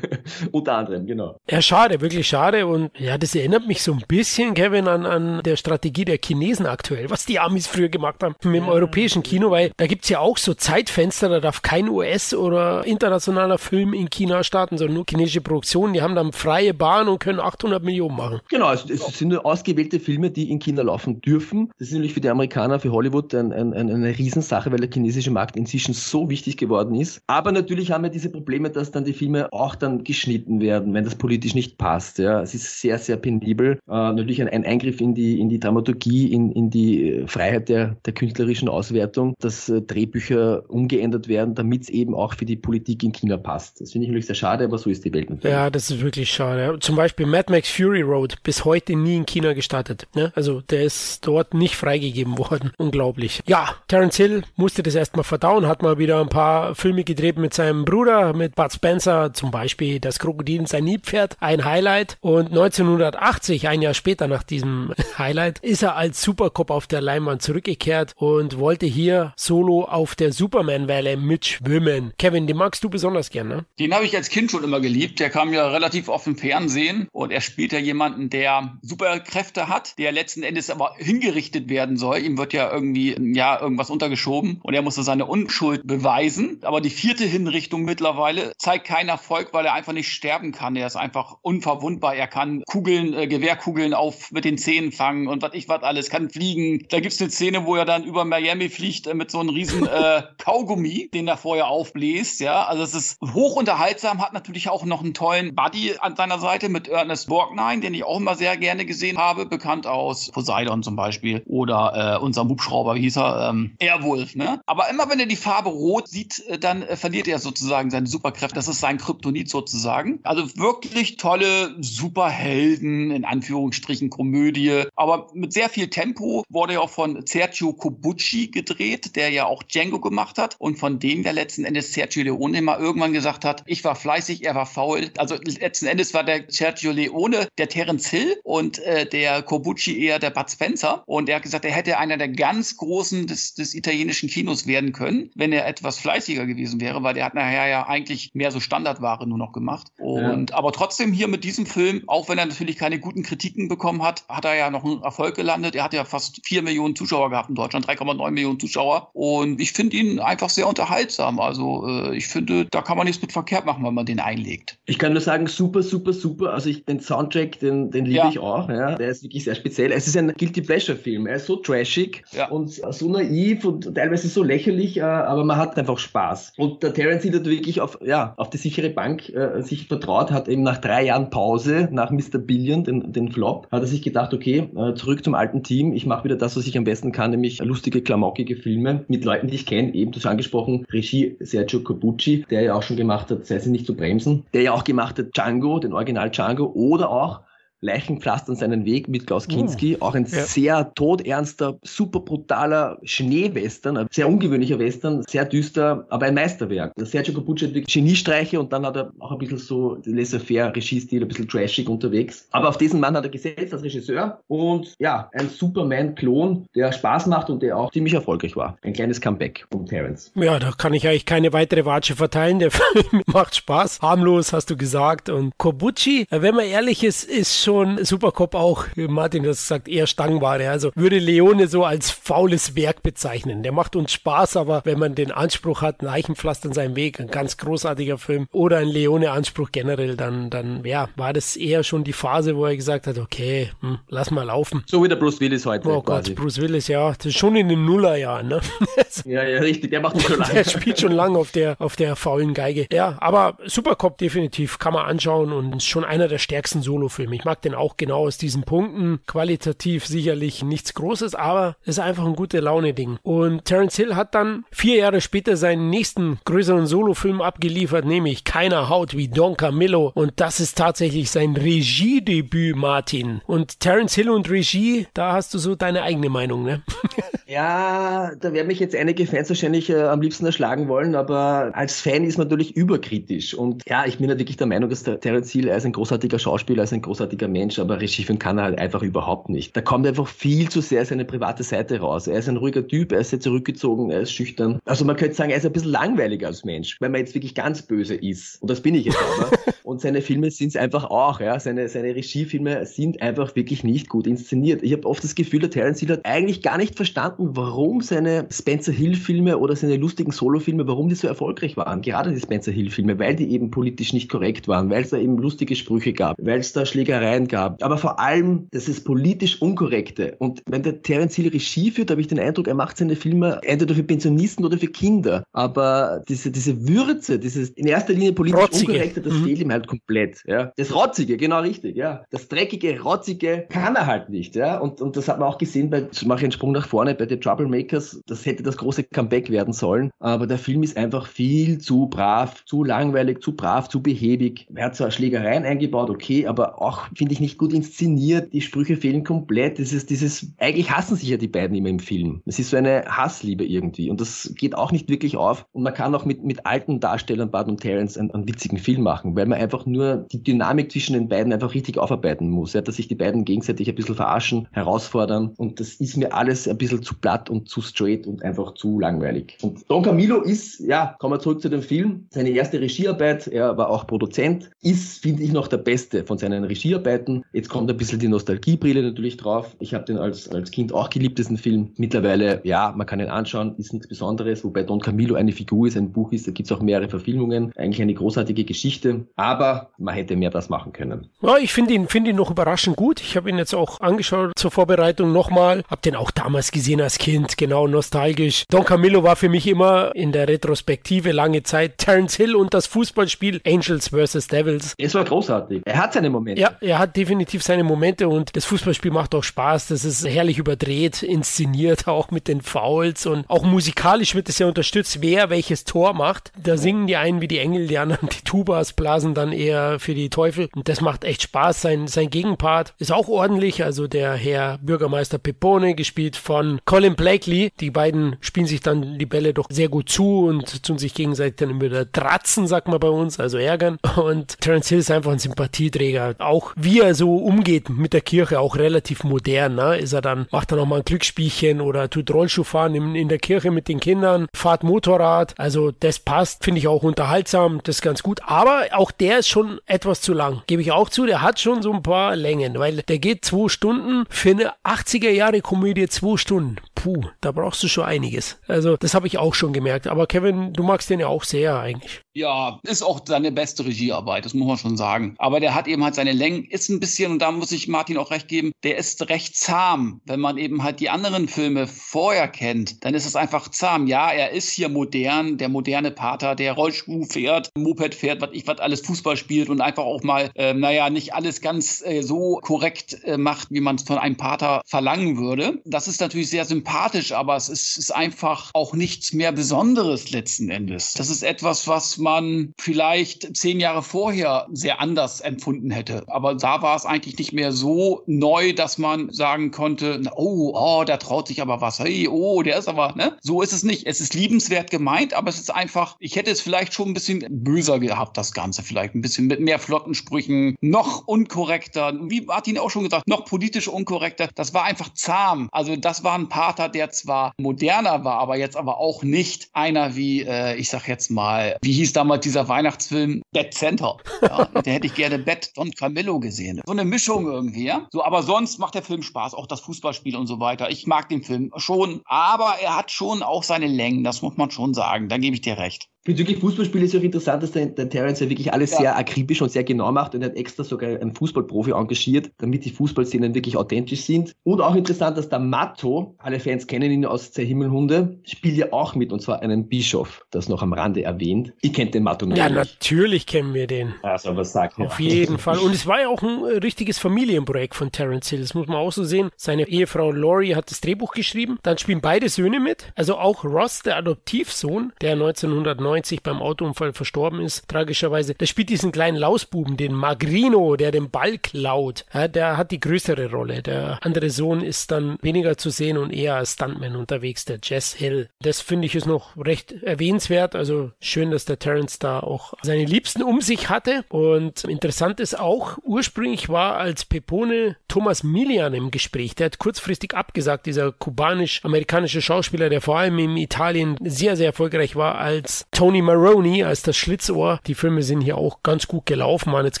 (laughs) unter anderem, genau. Ja, schade, wirklich schade. Und ja, das erinnert mich so ein bisschen, Kevin, an, an der Strategie der Chinesen aktuell, was die Amis früher gemacht haben mit dem europäischen Kino, weil da gibt's ja auch so Zeitfenster, da darf kein US- oder internationaler Film in China starten, sondern nur chinesische Produktionen. Die haben dann freie Bahn und können 800 Millionen machen. Genau, es, es sind nur ausgewählte Filme, die in China laufen dürfen. Das ist natürlich für die Amerikaner, für Hollywood ein, ein, ein, eine Riesensache, weil der chinesische Markt inzwischen so wichtig geworden ist. Aber natürlich haben wir diese Probleme, dass dann die Filme auch dann geschnitten werden, wenn das politisch nicht passt. Ja, es ist sehr, sehr penibel. Äh, natürlich ein, ein Eingriff in die, in die Dramaturgie, in, in die äh, Freiheit der, der künstlerischen Auswertung, dass äh, Drehbücher umgeändert werden, damit es eben auch für die Politik in China passt. Das finde ich natürlich sehr schade, aber so ist die Welt natürlich. Ja, das ist wirklich schade. Zum Beispiel Mad Max Fury Road, bis heute nie in China gestartet. Ne? Also der ist dort nicht freigegeben (laughs) worden. Unglaublich. Ja, Terence Hill musste das erstmal verdauen, hat mal wieder ein paar Filme gedreht mit seinem Bruder, mit Bud Spencer, zum Beispiel Das Krokodil und sein Niepferd, ein Highlight. Und 1980, ein Jahr später nach diesem (laughs) Highlight, ist er als Supercop auf der Leinwand zurückgekehrt und wollte hier solo auf der Superman-Welle mitschwimmen. Kevin, den magst du besonders gern, ne? Den habe ich als Kind schon immer geliebt. Der kam ja relativ oft im Fernsehen und er spielt ja jemanden, der Superkräfte hat, der letzten Endes aber hingerichtet werden soll. Ihm wird ja irgendwie ja irgendwas untergeschoben und er musste seine Unschuld beweisen. Aber die vierte Hinrichtung mittlerweile zeigt keinen Erfolg, weil er einfach nicht sterben kann. Er ist einfach unverwundbar. Er kann Kugeln, äh, Gewehrkugeln auf mit den Zähnen fangen und was ich was alles, kann fliegen. Da gibt es eine Szene, wo er dann über Miami fliegt äh, mit so einem riesen (laughs) äh, Kaugummi, den er vorher aufbläst, ja. Also es ist hoch unterhaltsam, hat natürlich auch noch einen tollen Buddy an seiner Seite mit Ernest Borgnine, den ich auch immer sehr gerne gesehen habe, bekannt aus Poseidon zum Beispiel oder äh, unserem Hubschrauber, wie hieß er, ähm, Airwolf, ne? Aber immer wenn er die Farbe rot sieht, äh, dann äh, verliert er sozusagen seine Superkräfte. Das ist sein Kryptonit sozusagen. Also wirklich tolle Superhelden, in Anführungsstrichen Komödie, aber mit sehr viel Tempo wurde ja auch von Sergio Cobucci gedreht, der ja auch Django gemacht hat und von dem der letzten Endes Sergio Leone mal irgendwann gesagt hat, ich war fleißig, er war faul. Also letzten Endes war der Sergio Leone der Terence Hill und äh, der Cobucci eher der Bud Spencer und er hat gesagt, er hätte einer der ganz großen des, des italienischen Kinos werden können, wenn er etwas fleißiger gewesen wäre, weil der hat nachher ja eigentlich mehr so Standardware nur noch gemacht. Und ja. aber trotzdem hier mit diesem Film, auch wenn er natürlich keine guten Kritiken bekommen hat, hat er ja noch einen Erfolg gelandet. Er hat ja fast vier Millionen Zuschauer gehabt in Deutschland, 3,9 Millionen Zuschauer. Und ich finde ihn einfach sehr unterhaltsam. Also äh, ich finde, da kann man nichts mit verkehrt machen, wenn man den einlegt. Ich kann nur sagen, super, super, super. Also ich, den Soundtrack, den, den liebe ja. ich auch. Ja. Der ist wirklich sehr speziell. Es ist ein Guilty Pleasure Film. Er ist so trashig ja. und so naiv und teilweise so lächerlich, äh, aber man hat einfach Spaß. Und der Terence Hill hat wirklich auf, ja, auf die sichere Bank äh, sich vertraut, hat eben nach drei Jahren Pause, nach Mr. Billion, den, den Flop, hat er sich gedacht, okay, äh, zurück zum alten Team. Ich mache wieder das, was ich am besten kann, nämlich lustige, klamaukige Filme mit Leuten, die ich kenne. Eben, du angesprochen, Regie Sergio Cobucci, der ja auch schon gemacht hat, sei sie nicht zu bremsen, der ja auch gemacht hat Django, den Original Django, oder auch Leichenpflastern seinen Weg mit Klaus Kinski. Oh, auch ein ja. sehr todernster, super brutaler Schneewestern, ein sehr ungewöhnlicher Western, sehr düster, aber ein Meisterwerk. Der Sergio Capucci hat Geniestreiche und dann hat er auch ein bisschen so laissez-faire Regiestil, ein bisschen trashig unterwegs. Aber auf diesen Mann hat er gesetzt als Regisseur und ja, ein Superman-Klon, der Spaß macht und der auch ziemlich erfolgreich war. Ein kleines Comeback von Terence. Ja, da kann ich eigentlich keine weitere Watsche verteilen. Der (laughs) Film macht Spaß. Harmlos, hast du gesagt. Und Kobuchi, wenn man ehrlich ist, ist schon schon Supercop auch, Martin hat gesagt, eher Stangenware. Also würde Leone so als faules Werk bezeichnen. Der macht uns Spaß, aber wenn man den Anspruch hat, Leichenpflaster in seinem Weg, ein ganz großartiger Film oder ein Leone-Anspruch generell, dann, dann, ja, war das eher schon die Phase, wo er gesagt hat, okay, hm, lass mal laufen. So wie der Bruce Willis heute. Oh quasi. Gott, Bruce Willis, ja, das ist schon in den Nullerjahren, ne? (laughs) ja, ja, richtig, der macht schon lange. Der spielt schon lange auf der, auf der faulen Geige. Ja, aber Supercop definitiv kann man anschauen und ist schon einer der stärksten Solofilme. Ich mag den auch genau aus diesen Punkten. Qualitativ sicherlich nichts Großes, aber ist einfach ein gute Laune-Ding. Und Terence Hill hat dann vier Jahre später seinen nächsten größeren Solofilm abgeliefert, nämlich Keiner haut wie Don Camillo. Und das ist tatsächlich sein Regiedebüt, Martin. Und Terence Hill und Regie, da hast du so deine eigene Meinung, ne? (laughs) ja, da werden mich jetzt einige Fans wahrscheinlich äh, am liebsten erschlagen wollen, aber als Fan ist man natürlich überkritisch. Und ja, ich bin ja wirklich der Meinung, dass der Terence Hill, ist ein großartiger Schauspieler, er ist ein großartiger Mensch, aber Regie führen kann er halt einfach überhaupt nicht. Da kommt einfach viel zu sehr seine private Seite raus. Er ist ein ruhiger Typ, er ist sehr zurückgezogen, er ist schüchtern. Also man könnte sagen, er ist ein bisschen langweiliger als Mensch, wenn man jetzt wirklich ganz böse ist. Und das bin ich jetzt aber. (laughs) Und seine Filme sind es einfach auch, ja. Seine, seine Regiefilme sind einfach wirklich nicht gut inszeniert. Ich habe oft das Gefühl, der Terence Hill hat eigentlich gar nicht verstanden, warum seine Spencer Hill-Filme oder seine lustigen Solo-Filme, warum die so erfolgreich waren. Gerade die Spencer Hill-Filme, weil die eben politisch nicht korrekt waren, weil es da eben lustige Sprüche gab, weil es da Schlägereien gab. Aber vor allem, das ist politisch Unkorrekte. Und wenn der Terence Hill Regie führt, habe ich den Eindruck, er macht seine Filme entweder für Pensionisten oder für Kinder. Aber diese, diese Würze, dieses in erster Linie politisch Rotzige. Unkorrekte, das mhm. fehlt ihm halt komplett. Ja. Das Rotzige, genau richtig, ja. Das Dreckige, Rotzige kann er halt nicht, ja. Und, und das hat man auch gesehen bei, ich mache einen Sprung nach vorne, bei The Troublemakers, das hätte das große Comeback werden sollen. Aber der Film ist einfach viel zu brav, zu langweilig, zu brav, zu behäbig. Er hat zwar Schlägereien eingebaut, okay, aber auch, finde ich, nicht gut inszeniert. Die Sprüche fehlen komplett. Das ist dieses, eigentlich hassen sich ja die beiden immer im Film. Es ist so eine Hassliebe irgendwie. Und das geht auch nicht wirklich auf. Und man kann auch mit, mit alten Darstellern, Bud und Terence, einen, einen witzigen Film machen, weil man einfach nur die Dynamik zwischen den beiden einfach richtig aufarbeiten muss. Ja, dass sich die beiden gegenseitig ein bisschen verarschen, herausfordern. Und das ist mir alles ein bisschen zu platt und zu straight und einfach zu langweilig. Und Don Camillo ist, ja, kommen wir zurück zu dem Film, seine erste Regiearbeit, er war auch Produzent, ist, finde ich, noch der beste von seinen Regiearbeiten. Jetzt kommt ein bisschen die Nostalgiebrille natürlich drauf. Ich habe den als, als Kind auch geliebt, diesen Film. Mittlerweile, ja, man kann ihn anschauen, ist nichts Besonderes, wobei Don Camillo eine Figur ist, ein Buch ist, da gibt es auch mehrere Verfilmungen, eigentlich eine großartige Geschichte, aber man hätte mehr das machen können. Ja, ich finde ihn, finde ihn noch überraschend gut. Ich habe ihn jetzt auch angeschaut zur Vorbereitung nochmal, habe den auch damals gesehen, als Kind, genau, nostalgisch. Don Camillo war für mich immer in der Retrospektive lange Zeit Terence Hill und das Fußballspiel Angels vs. Devils. Es war großartig. Er hat seine Momente. Ja, er hat definitiv seine Momente und das Fußballspiel macht auch Spaß. Das ist herrlich überdreht, inszeniert, (laughs) auch mit den Fouls und auch musikalisch wird es ja unterstützt, wer welches Tor macht. Da singen die einen wie die Engel, die anderen (laughs) die Tubas blasen dann eher für die Teufel und das macht echt Spaß. Sein, sein Gegenpart ist auch ordentlich, also der Herr Bürgermeister Pepone, gespielt von Colin Blakely. Die beiden spielen sich dann die Bälle doch sehr gut zu und tun sich gegenseitig dann immer wieder dratzen, sagt man bei uns, also ärgern. Und Terence Hill ist einfach ein Sympathieträger. Auch wie er so umgeht mit der Kirche, auch relativ modern. Ne? Ist er dann, macht er nochmal ein Glücksspielchen oder tut Rollschuh fahren in, in der Kirche mit den Kindern, fahrt Motorrad. Also das passt, finde ich auch unterhaltsam, das ist ganz gut. Aber auch der ist schon etwas zu lang. Gebe ich auch zu, der hat schon so ein paar Längen, weil der geht zwei Stunden für eine 80er Jahre Komödie zwei Stunden. Puh, da brauchst du schon einiges. Also das habe ich auch schon gemerkt. Aber Kevin, du magst den ja auch sehr eigentlich. Ja, ist auch seine beste Regiearbeit, das muss man schon sagen. Aber der hat eben halt seine Längen, ist ein bisschen, und da muss ich Martin auch recht geben, der ist recht zahm. Wenn man eben halt die anderen Filme vorher kennt, dann ist es einfach zahm. Ja, er ist hier modern, der moderne Pater, der Rollschuh fährt, Moped fährt, was ich was alles Fußball spielt und einfach auch mal, äh, naja, nicht alles ganz äh, so korrekt äh, macht, wie man es von einem Pater verlangen würde. Das ist natürlich sehr sympathisch, aber es ist, ist einfach auch nichts mehr Besonderes letzten Endes. Das ist etwas, was man vielleicht zehn Jahre vorher sehr anders empfunden hätte. Aber da war es eigentlich nicht mehr so neu, dass man sagen konnte, oh, oh, der traut sich aber was. Hey, oh, der ist aber, ne? So ist es nicht. Es ist liebenswert gemeint, aber es ist einfach, ich hätte es vielleicht schon ein bisschen böser gehabt, das Ganze. Vielleicht ein bisschen mit mehr Flottensprüchen, noch unkorrekter, wie Martin auch schon gesagt, noch politisch unkorrekter. Das war einfach zahm. Also das war ein Pater, der zwar moderner war, aber jetzt aber auch nicht einer wie, äh, ich sag jetzt mal, wie hieß damals dieser Weihnachtsfilm Bad Center. Ja, (laughs) da hätte ich gerne Bad Don Camillo gesehen. So eine Mischung irgendwie, ja. So, aber sonst macht der Film Spaß, auch das Fußballspiel und so weiter. Ich mag den Film schon, aber er hat schon auch seine Längen, das muss man schon sagen. Da gebe ich dir recht. Bezüglich Fußballspiel ist auch interessant, dass der, der Terence ja wirklich alles ja. sehr akribisch und sehr genau macht und er hat extra sogar einen Fußballprofi engagiert, damit die Fußballszenen wirklich authentisch sind. Und auch interessant, dass der Matto, alle Fans kennen ihn aus Zwei Himmelhunde, spielt ja auch mit und zwar einen Bischof, das noch am Rande erwähnt. Ich kennt den Matto natürlich. Ja, natürlich kennen wir den. Also, was sagt Auf ja. jeden Fall. Und es war ja auch ein äh, richtiges Familienprojekt von Terence Hill. Das muss man auch so sehen. Seine Ehefrau Laurie hat das Drehbuch geschrieben. Dann spielen beide Söhne mit. Also auch Ross, der Adoptivsohn, der 1990 1990 beim Autounfall verstorben ist, tragischerweise. Der spielt diesen kleinen Lausbuben, den Magrino, der den Ball klaut. Ja, der hat die größere Rolle. Der andere Sohn ist dann weniger zu sehen und eher als Stuntman unterwegs, der Jess Hill. Das finde ich ist noch recht erwähnenswert. Also schön, dass der Terence da auch seine Liebsten um sich hatte. Und interessant ist auch, ursprünglich war als Pepone Thomas Milian im Gespräch. Der hat kurzfristig abgesagt, dieser kubanisch-amerikanische Schauspieler, der vor allem in Italien sehr, sehr erfolgreich war als Tom Tony Maroney als das Schlitzohr. Die Filme sind hier auch ganz gut gelaufen, waren jetzt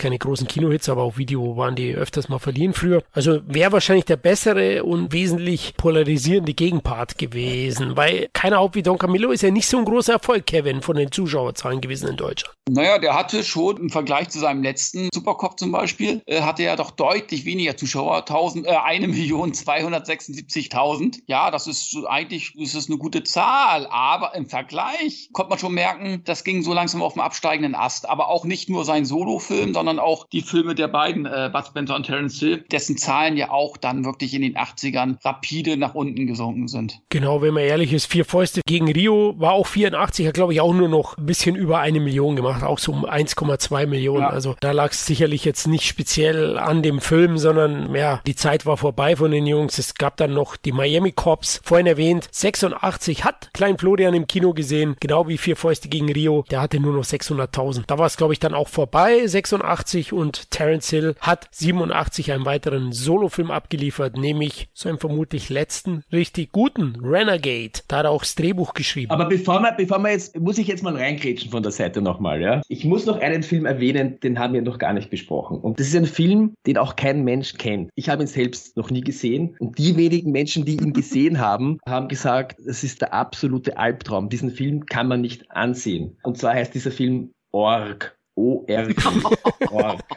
keine großen Kinohits, aber auf Video waren die öfters mal verliehen früher. Also wäre wahrscheinlich der bessere und wesentlich polarisierende Gegenpart gewesen, weil keiner Haupt wie Don Camillo ist ja nicht so ein großer Erfolg, Kevin, von den Zuschauerzahlen gewesen in Deutschland. Naja, der hatte schon im Vergleich zu seinem letzten Supercop zum Beispiel, äh, hatte er doch deutlich weniger Zuschauer, 1000, äh, 1.276.000. Ja, das ist eigentlich ist das eine gute Zahl, aber im Vergleich kommt man schon merken, merken, das ging so langsam auf dem absteigenden Ast. Aber auch nicht nur sein Solofilm, sondern auch die Filme der beiden, äh, Bud Spencer und Terence Hill, dessen Zahlen ja auch dann wirklich in den 80ern rapide nach unten gesunken sind. Genau, wenn man ehrlich ist, Vier Fäuste gegen Rio war auch 84, hat glaube ich auch nur noch ein bisschen über eine Million gemacht, auch so um 1,2 Millionen. Ja. Also da lag es sicherlich jetzt nicht speziell an dem Film, sondern ja, die Zeit war vorbei von den Jungs. Es gab dann noch die Miami Cops, vorhin erwähnt, 86 hat Klein Florian im Kino gesehen, genau wie Vier Fäuste gegen Rio, der hatte nur noch 600.000. Da war es, glaube ich, dann auch vorbei, 86 und Terence Hill hat 87 einen weiteren Solofilm abgeliefert, nämlich so einen vermutlich letzten richtig guten Renegade. Da hat er auch das Drehbuch geschrieben. Aber bevor wir, bevor wir jetzt, muss ich jetzt mal reingrätschen von der Seite nochmal, ja. Ich muss noch einen Film erwähnen, den haben wir noch gar nicht besprochen. Und das ist ein Film, den auch kein Mensch kennt. Ich habe ihn selbst noch nie gesehen. Und die wenigen Menschen, die ihn gesehen (laughs) haben, haben gesagt, es ist der absolute Albtraum. Diesen Film kann man nicht ansehen. Und zwar heißt dieser Film (laughs) Org. O-R-G.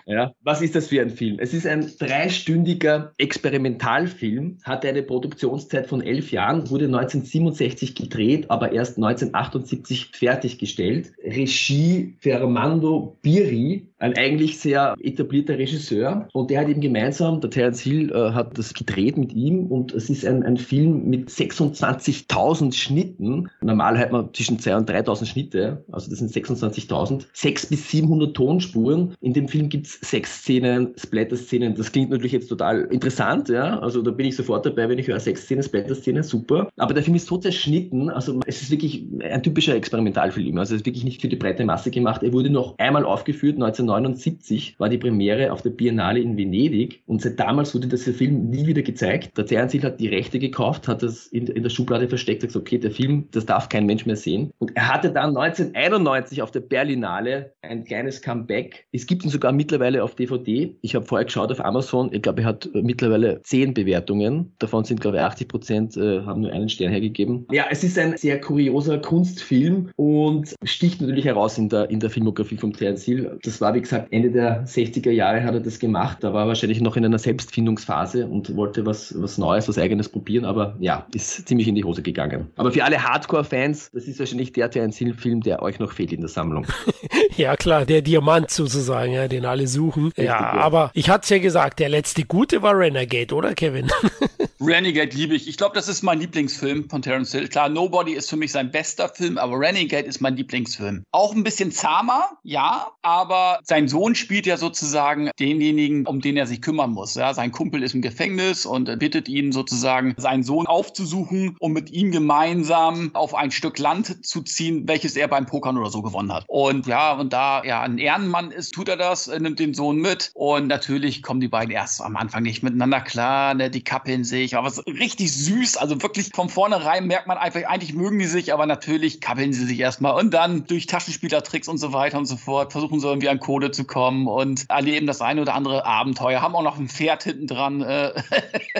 ja. Was ist das für ein Film? Es ist ein dreistündiger Experimentalfilm, hatte eine Produktionszeit von elf Jahren, wurde 1967 gedreht, aber erst 1978 fertiggestellt. Regie Fernando Biri, ein eigentlich sehr etablierter Regisseur. Und der hat eben gemeinsam, der Terence Hill äh, hat das gedreht mit ihm und es ist ein, ein Film mit 26.000 Schnitten. Normal hat man zwischen 2.000 und 3.000 Schnitte, also das sind 26.000. 600 bis 700 Tonspuren. In dem Film gibt es sechs Szenen, Splatter-Szenen. Das klingt natürlich jetzt total interessant, ja. Also da bin ich sofort dabei, wenn ich höre sechs Szenen, Splatter-Szenen, super. Aber der Film ist so zerschnitten, also es ist wirklich ein typischer Experimentalfilm. Also es ist wirklich nicht für die breite Masse gemacht. Er wurde noch einmal aufgeführt, 1979 war die Premiere auf der Biennale in Venedig und seit damals wurde dieser Film nie wieder gezeigt. Der Hill hat die Rechte gekauft, hat das in, in der Schublade versteckt, hat gesagt, okay, der Film, das darf kein Mensch mehr sehen. Und er hatte dann 1991 auf der Berlinale ein kleines Comeback. Es gibt ihn sogar mittlerweile auf DVD. Ich habe vorher geschaut auf Amazon. Ich glaube, er hat mittlerweile zehn Bewertungen. Davon sind, glaube ich, 80 Prozent äh, haben nur einen Stern hergegeben. Ja, es ist ein sehr kurioser Kunstfilm und sticht natürlich heraus in der, in der Filmografie vom Terence Hill. Das war, wie gesagt, Ende der 60er Jahre hat er das gemacht. Da war er wahrscheinlich noch in einer Selbstfindungsphase und wollte was, was Neues, was Eigenes probieren. Aber ja, ist ziemlich in die Hose gegangen. Aber für alle Hardcore-Fans, das ist wahrscheinlich der Terence Hill-Film, der euch noch fehlt in der Sammlung. (laughs) ja, klar, der Diamant sozusagen, ja, den alle suchen. Richtig, ja, ja, aber ich hatte es ja gesagt, der letzte gute war Renegade, oder Kevin? (laughs) Renegade liebe ich. Ich glaube, das ist mein Lieblingsfilm von Terence Hill. Klar, Nobody ist für mich sein bester Film, aber Renegade ist mein Lieblingsfilm. Auch ein bisschen zahmer, ja, aber sein Sohn spielt ja sozusagen denjenigen, um den er sich kümmern muss. Ja, sein Kumpel ist im Gefängnis und bittet ihn sozusagen, seinen Sohn aufzusuchen, um mit ihm gemeinsam auf ein Stück Land zu ziehen, welches er beim Pokern oder so gewonnen hat. Und ja, und da er ein Ehrenmann ist, tut er das, nimmt den Sohn mit. Und natürlich kommen die beiden erst am Anfang nicht miteinander klar, ne? die kappeln sich, aber es ist richtig süß. Also wirklich von vornherein merkt man einfach, eigentlich mögen die sich, aber natürlich kappeln sie sich erstmal. Und dann durch Taschenspielertricks und so weiter und so fort versuchen sie irgendwie an Kohle zu kommen und erleben das eine oder andere Abenteuer. Haben auch noch ein Pferd hinten dran, äh,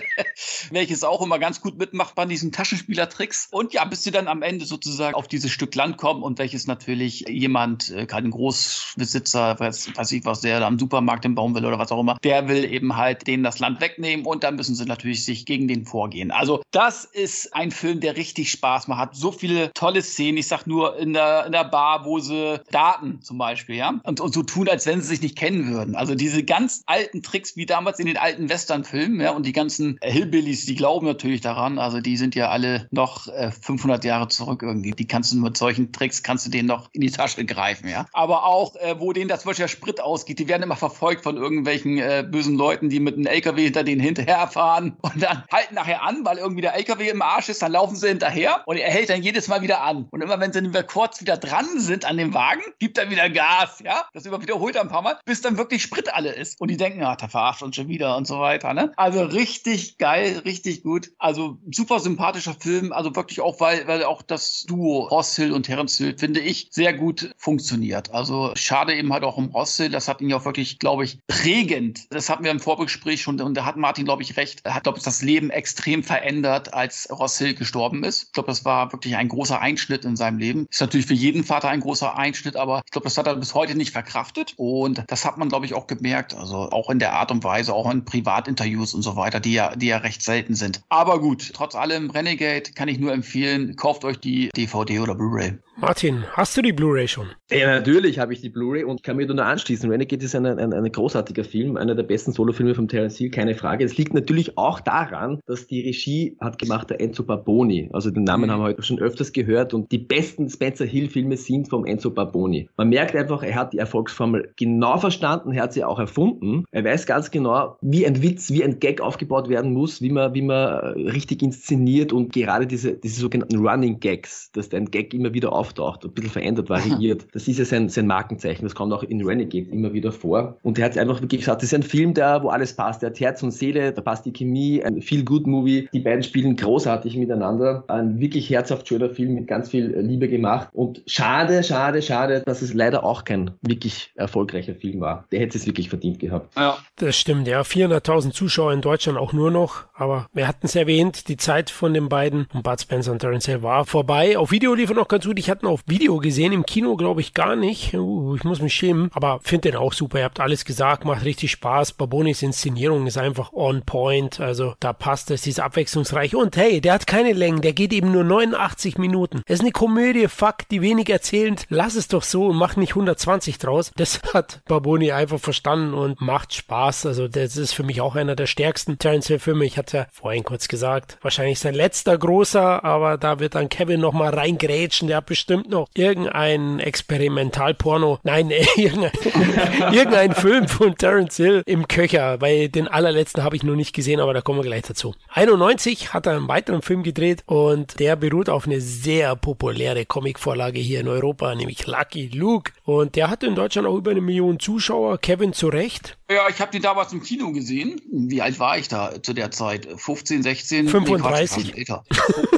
(laughs) welches auch immer ganz gut mitmacht bei diesen Taschenspielertricks. Und ja, bis sie dann am Ende sozusagen auf dieses Stück Land kommen und welches natürlich jemand, äh, kein Großbesitzer, weiß, weiß ich was, der da am Supermarkt den Baum will oder was auch immer, der will eben halt denen das Land wegnehmen und dann müssen sie natürlich sich gegen den vorgehen. Also das ist ein Film, der richtig Spaß macht. Hat so viele tolle Szenen. Ich sag nur in der, in der Bar, wo sie Daten zum Beispiel, ja, und, und so tun, als wenn sie sich nicht kennen würden. Also diese ganz alten Tricks wie damals in den alten Western-Filmen, ja, und die ganzen Hillbillies, die glauben natürlich daran. Also die sind ja alle noch äh, 500 Jahre zurück irgendwie. Die kannst du mit solchen Tricks kannst du denen noch in die Tasche greifen, ja. Aber auch, äh, wo denen das zum Beispiel der Sprit ausgeht, die werden immer verfolgt von irgendwelchen äh, bösen Leuten, die mit einem LKW hinter denen hinterherfahren (laughs) und dann halten nachher an, weil irgendwie der LKW im Arsch ist, dann laufen sie hinterher und er hält dann jedes Mal wieder an. Und immer wenn sie wieder kurz wieder dran sind an dem Wagen, gibt er wieder Gas, ja. Das immer wiederholt er ein paar Mal, bis dann wirklich Sprit alle ist. Und die denken, ah, der verarscht uns schon wieder und so weiter, ne? Also richtig geil, richtig gut. Also super sympathischer Film, also wirklich auch, weil, weil auch das Duo Ross Hill und Terence Hill, finde ich, sehr gut funktioniert. Also schade eben halt auch um Ross Hill, das hat ihn ja auch wirklich, glaube ich, prägend. Das hatten wir im Vorgespräch schon und da hat Martin, glaube ich, recht. Er hat, glaube ich, das Leben extrem verändert, als Ross Hill gestorben ist. Ich glaube, das war wirklich ein großer Einschnitt in seinem Leben. Ist natürlich für jeden Vater ein großer Einschnitt, aber ich glaube, das hat er bis heute nicht verkraftet. Und das hat man, glaube ich, auch gemerkt. Also auch in der Art und Weise, auch in Privatinterviews und so weiter, die ja, die ja recht selten sind. Aber gut, trotz allem, Renegade kann ich nur empfehlen, kauft euch die DVD oder Blu-ray. Martin, hast du die Blu-ray schon? Ja, natürlich habe ich die Blu-ray und kann mir nur anschließen. Renegade ist ein, ein, ein großartiger Film, einer der besten Solofilme von Terence Hill, keine Frage. Es liegt natürlich auch daran, dass die Regie hat gemacht der Enzo Barboni. Also den Namen mhm. haben wir heute schon öfters gehört und die besten Spencer Hill-Filme sind vom Enzo Barboni. Man merkt einfach, er hat die Erfolgsformel genau verstanden, er hat sie auch erfunden. Er weiß ganz genau, wie ein Witz, wie ein Gag aufgebaut werden muss, wie man, wie man richtig inszeniert und gerade diese, diese sogenannten Running Gags, dass ein Gag immer wieder auf auftaucht, ein bisschen verändert, variiert. Das ist ja sein, sein Markenzeichen. Das kommt auch in Renegade immer wieder vor. Und er hat einfach wirklich gesagt, das ist ein Film, der, wo alles passt. Der hat Herz und Seele, da passt die Chemie, ein Feel-Good-Movie. Die beiden spielen großartig miteinander. Ein wirklich herzhaft schöner Film mit ganz viel Liebe gemacht. Und schade, schade, schade, dass es leider auch kein wirklich erfolgreicher Film war. Der hätte es wirklich verdient gehabt. Ja. Das stimmt, ja. 400.000 Zuschauer in Deutschland auch nur noch. Aber wir hatten es erwähnt, die Zeit von den beiden und Bud Spencer und Terence Hill war vorbei. Auf Video lief er noch ganz gut. Ich hatte ihn auf Video gesehen, im Kino glaube ich gar nicht. Uh, ich muss mich schämen. Aber finde den auch super. Ihr habt alles gesagt, macht richtig Spaß. Barbonis Inszenierung ist einfach on point. Also da passt es, sie ist abwechslungsreich. Und hey, der hat keine Längen, der geht eben nur 89 Minuten. Es ist eine Komödie, fuck, die wenig erzählend. Lass es doch so und mach nicht 120 draus. Das (laughs) hat Barboni einfach verstanden und macht Spaß. Also das ist für mich auch einer der stärksten Terence Hill Filme. Ich hatte ja vorhin kurz gesagt, wahrscheinlich sein letzter großer, aber da wird dann Kevin nochmal reingrätschen. Der hat bestimmt noch irgendein Experimentalporno, nein, (laughs) irgendein, Film von Terence Hill im Köcher. Bei den allerletzten habe ich noch nicht gesehen, aber da kommen wir gleich dazu. 91 hat er einen weiteren Film gedreht und der beruht auf eine sehr populäre Comicvorlage hier in Europa, nämlich Lucky Luke. Und der hatte in Deutschland auch über eine Million Zuschauer. Kevin zu Recht. Ja, ich habe den damals im Kino gesehen. Wie alt war ich da zu der Zeit? 15, 16? 35. Nee, Quatsch, älter.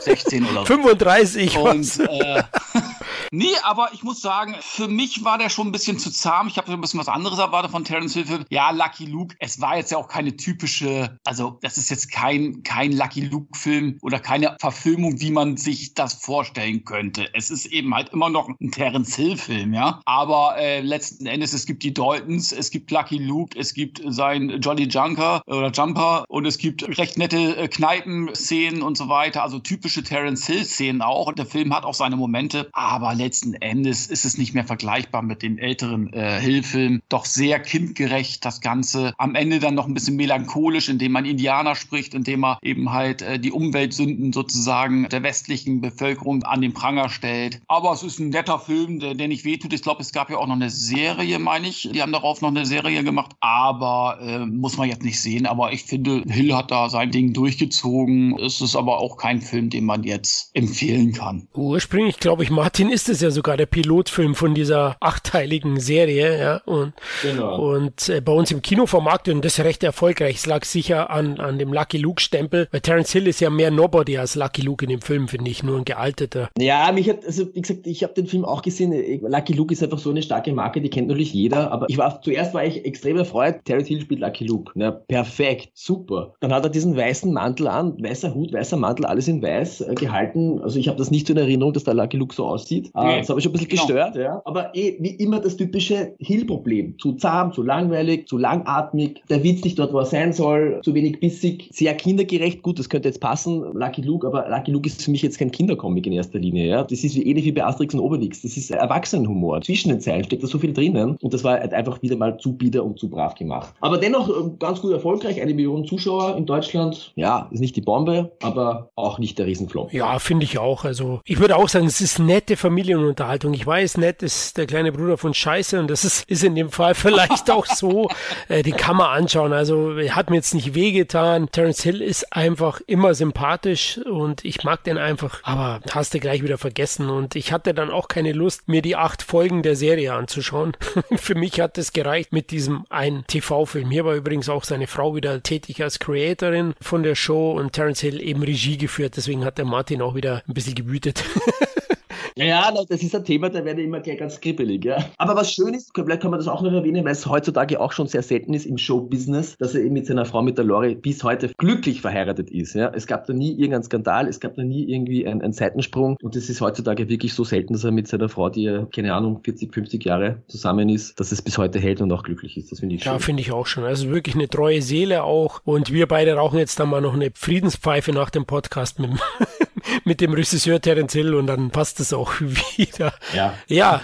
16 oder (laughs) so. 35. Und, äh, (laughs) nee, aber ich muss sagen, für mich war der schon ein bisschen zu zahm. Ich habe so ein bisschen was anderes erwartet von Terence Hill. Film. Ja, Lucky Luke, es war jetzt ja auch keine typische, also das ist jetzt kein, kein Lucky Luke-Film oder keine Verfilmung, wie man sich das vorstellen könnte. Es ist eben halt immer noch ein Terence Hill-Film, ja. Aber äh, letzten Endes, es gibt die Daltons, es gibt Lucky Luke, es gibt sein Jolly Junker oder Jumper und es gibt recht nette äh, Kneipen-Szenen und so weiter. Also typische Terence Hill-Szenen auch. Und der Film hat auch seine Momente, aber letzten Endes ist es nicht mehr vergleichbar mit den älteren äh, Hill-Filmen. Doch sehr kindgerecht das Ganze. Am Ende dann noch ein bisschen melancholisch, indem man Indianer spricht, indem er eben halt äh, die Umweltsünden sozusagen der westlichen Bevölkerung an den Pranger stellt. Aber es ist ein netter Film, der, der nicht wehtut. Ich glaube, es gab ja auch noch eine Serie, meine ich. Die haben darauf noch eine Serie gemacht. Aber äh, muss man jetzt nicht sehen. Aber ich finde, Hill hat da sein Ding durchgezogen. Es ist aber auch kein Film, den man jetzt empfehlen kann. Ursprünglich, glaube ich, Martin ist es ja sogar der Pilotfilm von dieser achteiligen Serie, ja. Und, Genau. und äh, bei uns im Kino vermarktet und das recht erfolgreich. Es lag sicher an, an dem Lucky Luke-Stempel, weil Terence Hill ist ja mehr Nobody als Lucky Luke in dem Film, finde ich, nur ein gealteter. Ja, mich hat, also wie gesagt, ich habe den Film auch gesehen. Lucky Luke ist einfach so eine starke Marke, die kennt natürlich jeder. Aber ich war zuerst war ich extrem erfreut. Terence Hill spielt Lucky Luke. Ja, perfekt, super. Dann hat er diesen weißen Mantel an, weißer Hut, weißer Mantel, alles in weiß äh, gehalten. Also ich habe das nicht so in Erinnerung, dass der Lucky Luke so aussieht. Äh, Nee, das habe ich schon ein bisschen genau. gestört, ja. Aber eh, wie immer das typische Hill-Problem. Zu zahm, zu langweilig, zu langatmig. Der Witz nicht dort, wo er sein soll. Zu wenig bissig. Sehr kindergerecht. Gut, das könnte jetzt passen, Lucky Luke. Aber Lucky Luke ist für mich jetzt kein Kindercomic in erster Linie, ja. Das ist wie ähnlich wie bei Asterix und Obelix. Das ist Erwachsenenhumor. Zwischen den Zeilen steckt da so viel drinnen. Und das war halt einfach wieder mal zu bieder und zu brav gemacht. Aber dennoch äh, ganz gut erfolgreich. Eine Million Zuschauer in Deutschland. Ja, ist nicht die Bombe, aber auch nicht der Riesenflop. Ja, finde ich auch. Also ich würde auch sagen, es ist nette Familienunterhaltung. Ich weiß, nett ist der kleine Bruder von Scheiße und das ist, ist in dem Fall (laughs) vielleicht auch so. Äh, den kann man anschauen. Also hat mir jetzt nicht wehgetan. Terence Hill ist einfach immer sympathisch und ich mag den einfach. Aber hast du gleich wieder vergessen und ich hatte dann auch keine Lust, mir die acht Folgen der Serie anzuschauen. (laughs) Für mich hat es gereicht mit diesem einen TV-Film. Hier war übrigens auch seine Frau wieder tätig als Creatorin von der Show und Terence Hill eben Regie geführt. Deswegen hat der Martin auch wieder ein bisschen gewütet. (laughs) Ja, ja, das ist ein Thema, da werde ich immer gleich ganz kribbelig, ja. Aber was schön ist, vielleicht kann man das auch noch erwähnen, weil es heutzutage auch schon sehr selten ist im Showbusiness, dass er eben mit seiner Frau, mit der Lori, bis heute glücklich verheiratet ist, ja. Es gab da nie irgendeinen Skandal, es gab da nie irgendwie einen, einen Seitensprung und es ist heutzutage wirklich so selten, dass er mit seiner Frau, die ja, keine Ahnung, 40, 50 Jahre zusammen ist, dass es bis heute hält und auch glücklich ist. Das finde ich Ja, schön. finde ich auch schon. Also wirklich eine treue Seele auch. Und wir beide rauchen jetzt dann mal noch eine Friedenspfeife nach dem Podcast mit, dem- (laughs) mit dem Regisseur Terence Hill und dann passt es auch (laughs) wieder. Ja. Ja,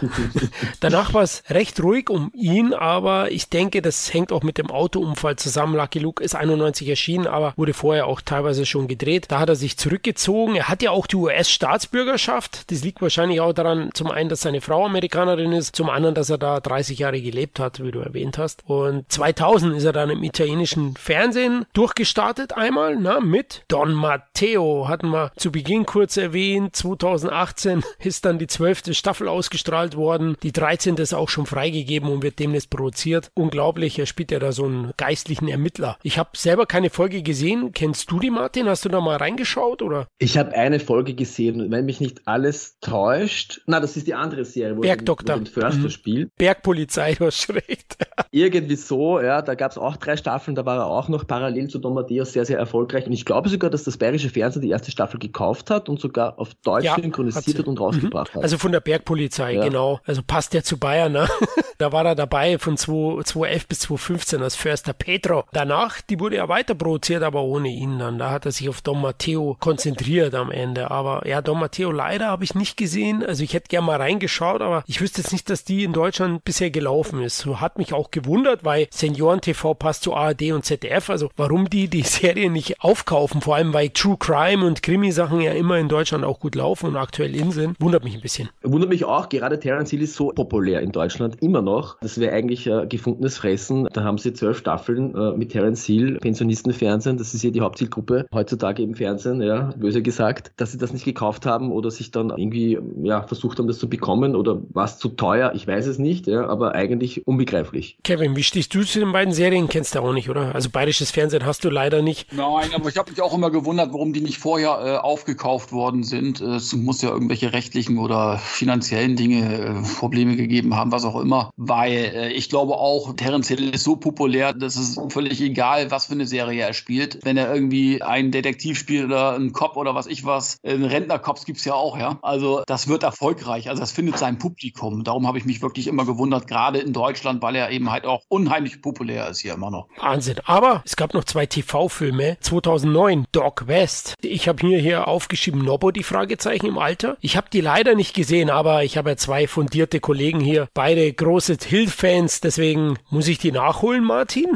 danach war es recht ruhig um ihn, aber ich denke, das hängt auch mit dem Autounfall zusammen. Lucky Luke ist 91 erschienen, aber wurde vorher auch teilweise schon gedreht. Da hat er sich zurückgezogen. Er hat ja auch die US-Staatsbürgerschaft. Das liegt wahrscheinlich auch daran, zum einen, dass seine Frau Amerikanerin ist, zum anderen, dass er da 30 Jahre gelebt hat, wie du erwähnt hast. Und 2000 ist er dann im italienischen Fernsehen durchgestartet einmal, na, mit Don Matteo hatten wir zu Beginn Beginn kurz erwähnt, 2018 ist dann die zwölfte Staffel ausgestrahlt worden. Die 13. ist auch schon freigegeben und wird demnächst produziert. Unglaublich, er spielt ja da so einen geistlichen Ermittler. Ich habe selber keine Folge gesehen. Kennst du die, Martin? Hast du da mal reingeschaut oder? Ich habe eine Folge gesehen, wenn mich nicht alles täuscht. Na, das ist die andere Serie, wo Bergdoktor. den Förster mhm. spielt. Bergpolizei, (laughs) hast recht. Irgendwie so, ja, da gab es auch drei Staffeln, da war er auch noch parallel zu Don Matthäus sehr, sehr erfolgreich. Und ich glaube sogar, dass das bayerische Fernsehen die erste Staffel gekauft hat und sogar auf Deutsch ja, synchronisiert hat, und rausgebracht mhm. hat. Also von der Bergpolizei, ja. genau. Also passt ja zu Bayern, ne? (laughs) da war er dabei von 2011 bis 2015 als Förster Petro. Danach, die wurde ja weiter produziert, aber ohne ihn dann. Da hat er sich auf Don Matteo konzentriert am Ende. Aber ja, Don Matteo leider habe ich nicht gesehen. Also ich hätte gerne mal reingeschaut, aber ich wüsste jetzt nicht, dass die in Deutschland bisher gelaufen ist. So hat mich auch gewundert, weil Senioren TV passt zu ARD und ZDF. Also warum die die Serie nicht aufkaufen, vor allem weil True Crime und Krimi-Sachen ja immer in Deutschland auch gut laufen und aktuell in sind, wundert mich ein bisschen. Wundert mich auch, gerade Terence Hill ist so populär in Deutschland, immer noch. Das wäre eigentlich äh, gefundenes Fressen. Da haben sie zwölf Staffeln äh, mit Terence Hill, Pensionistenfernsehen, das ist ja die Hauptzielgruppe heutzutage im Fernsehen, ja, böse gesagt, dass sie das nicht gekauft haben oder sich dann irgendwie ja, versucht haben, das zu bekommen oder war es zu teuer, ich weiß es nicht, ja, aber eigentlich unbegreiflich. Kevin, wie stehst du zu den beiden Serien? Kennst du auch nicht, oder? Also bayerisches Fernsehen hast du leider nicht. Nein, aber ich habe mich auch immer gewundert, warum die nicht vorher äh, aufgekauft worden sind. Es muss ja irgendwelche rechtlichen oder finanziellen Dinge, äh, Probleme gegeben haben, was auch immer. Weil äh, ich glaube auch, Terence Hill ist so populär, dass es völlig egal, was für eine Serie er spielt. Wenn er irgendwie einen Detektiv spielt oder einen Cop oder was ich was, einen Rentnercops gibt es ja auch, ja. Also das wird erfolgreich. Also das findet sein Publikum. Darum habe ich mich wirklich immer gewundert, gerade in Deutschland, weil er eben halt auch unheimlich populär ist hier immer noch. Wahnsinn. Aber es gab noch zwei TV-Filme. 2009, Doc West. Ich habe hier, hier aufgeschrieben, Nobo, die Fragezeichen im Alter. Ich habe die leider nicht gesehen, aber ich habe ja zwei fundierte Kollegen hier, beide große Hill-Fans, deswegen muss ich die nachholen, Martin. (laughs)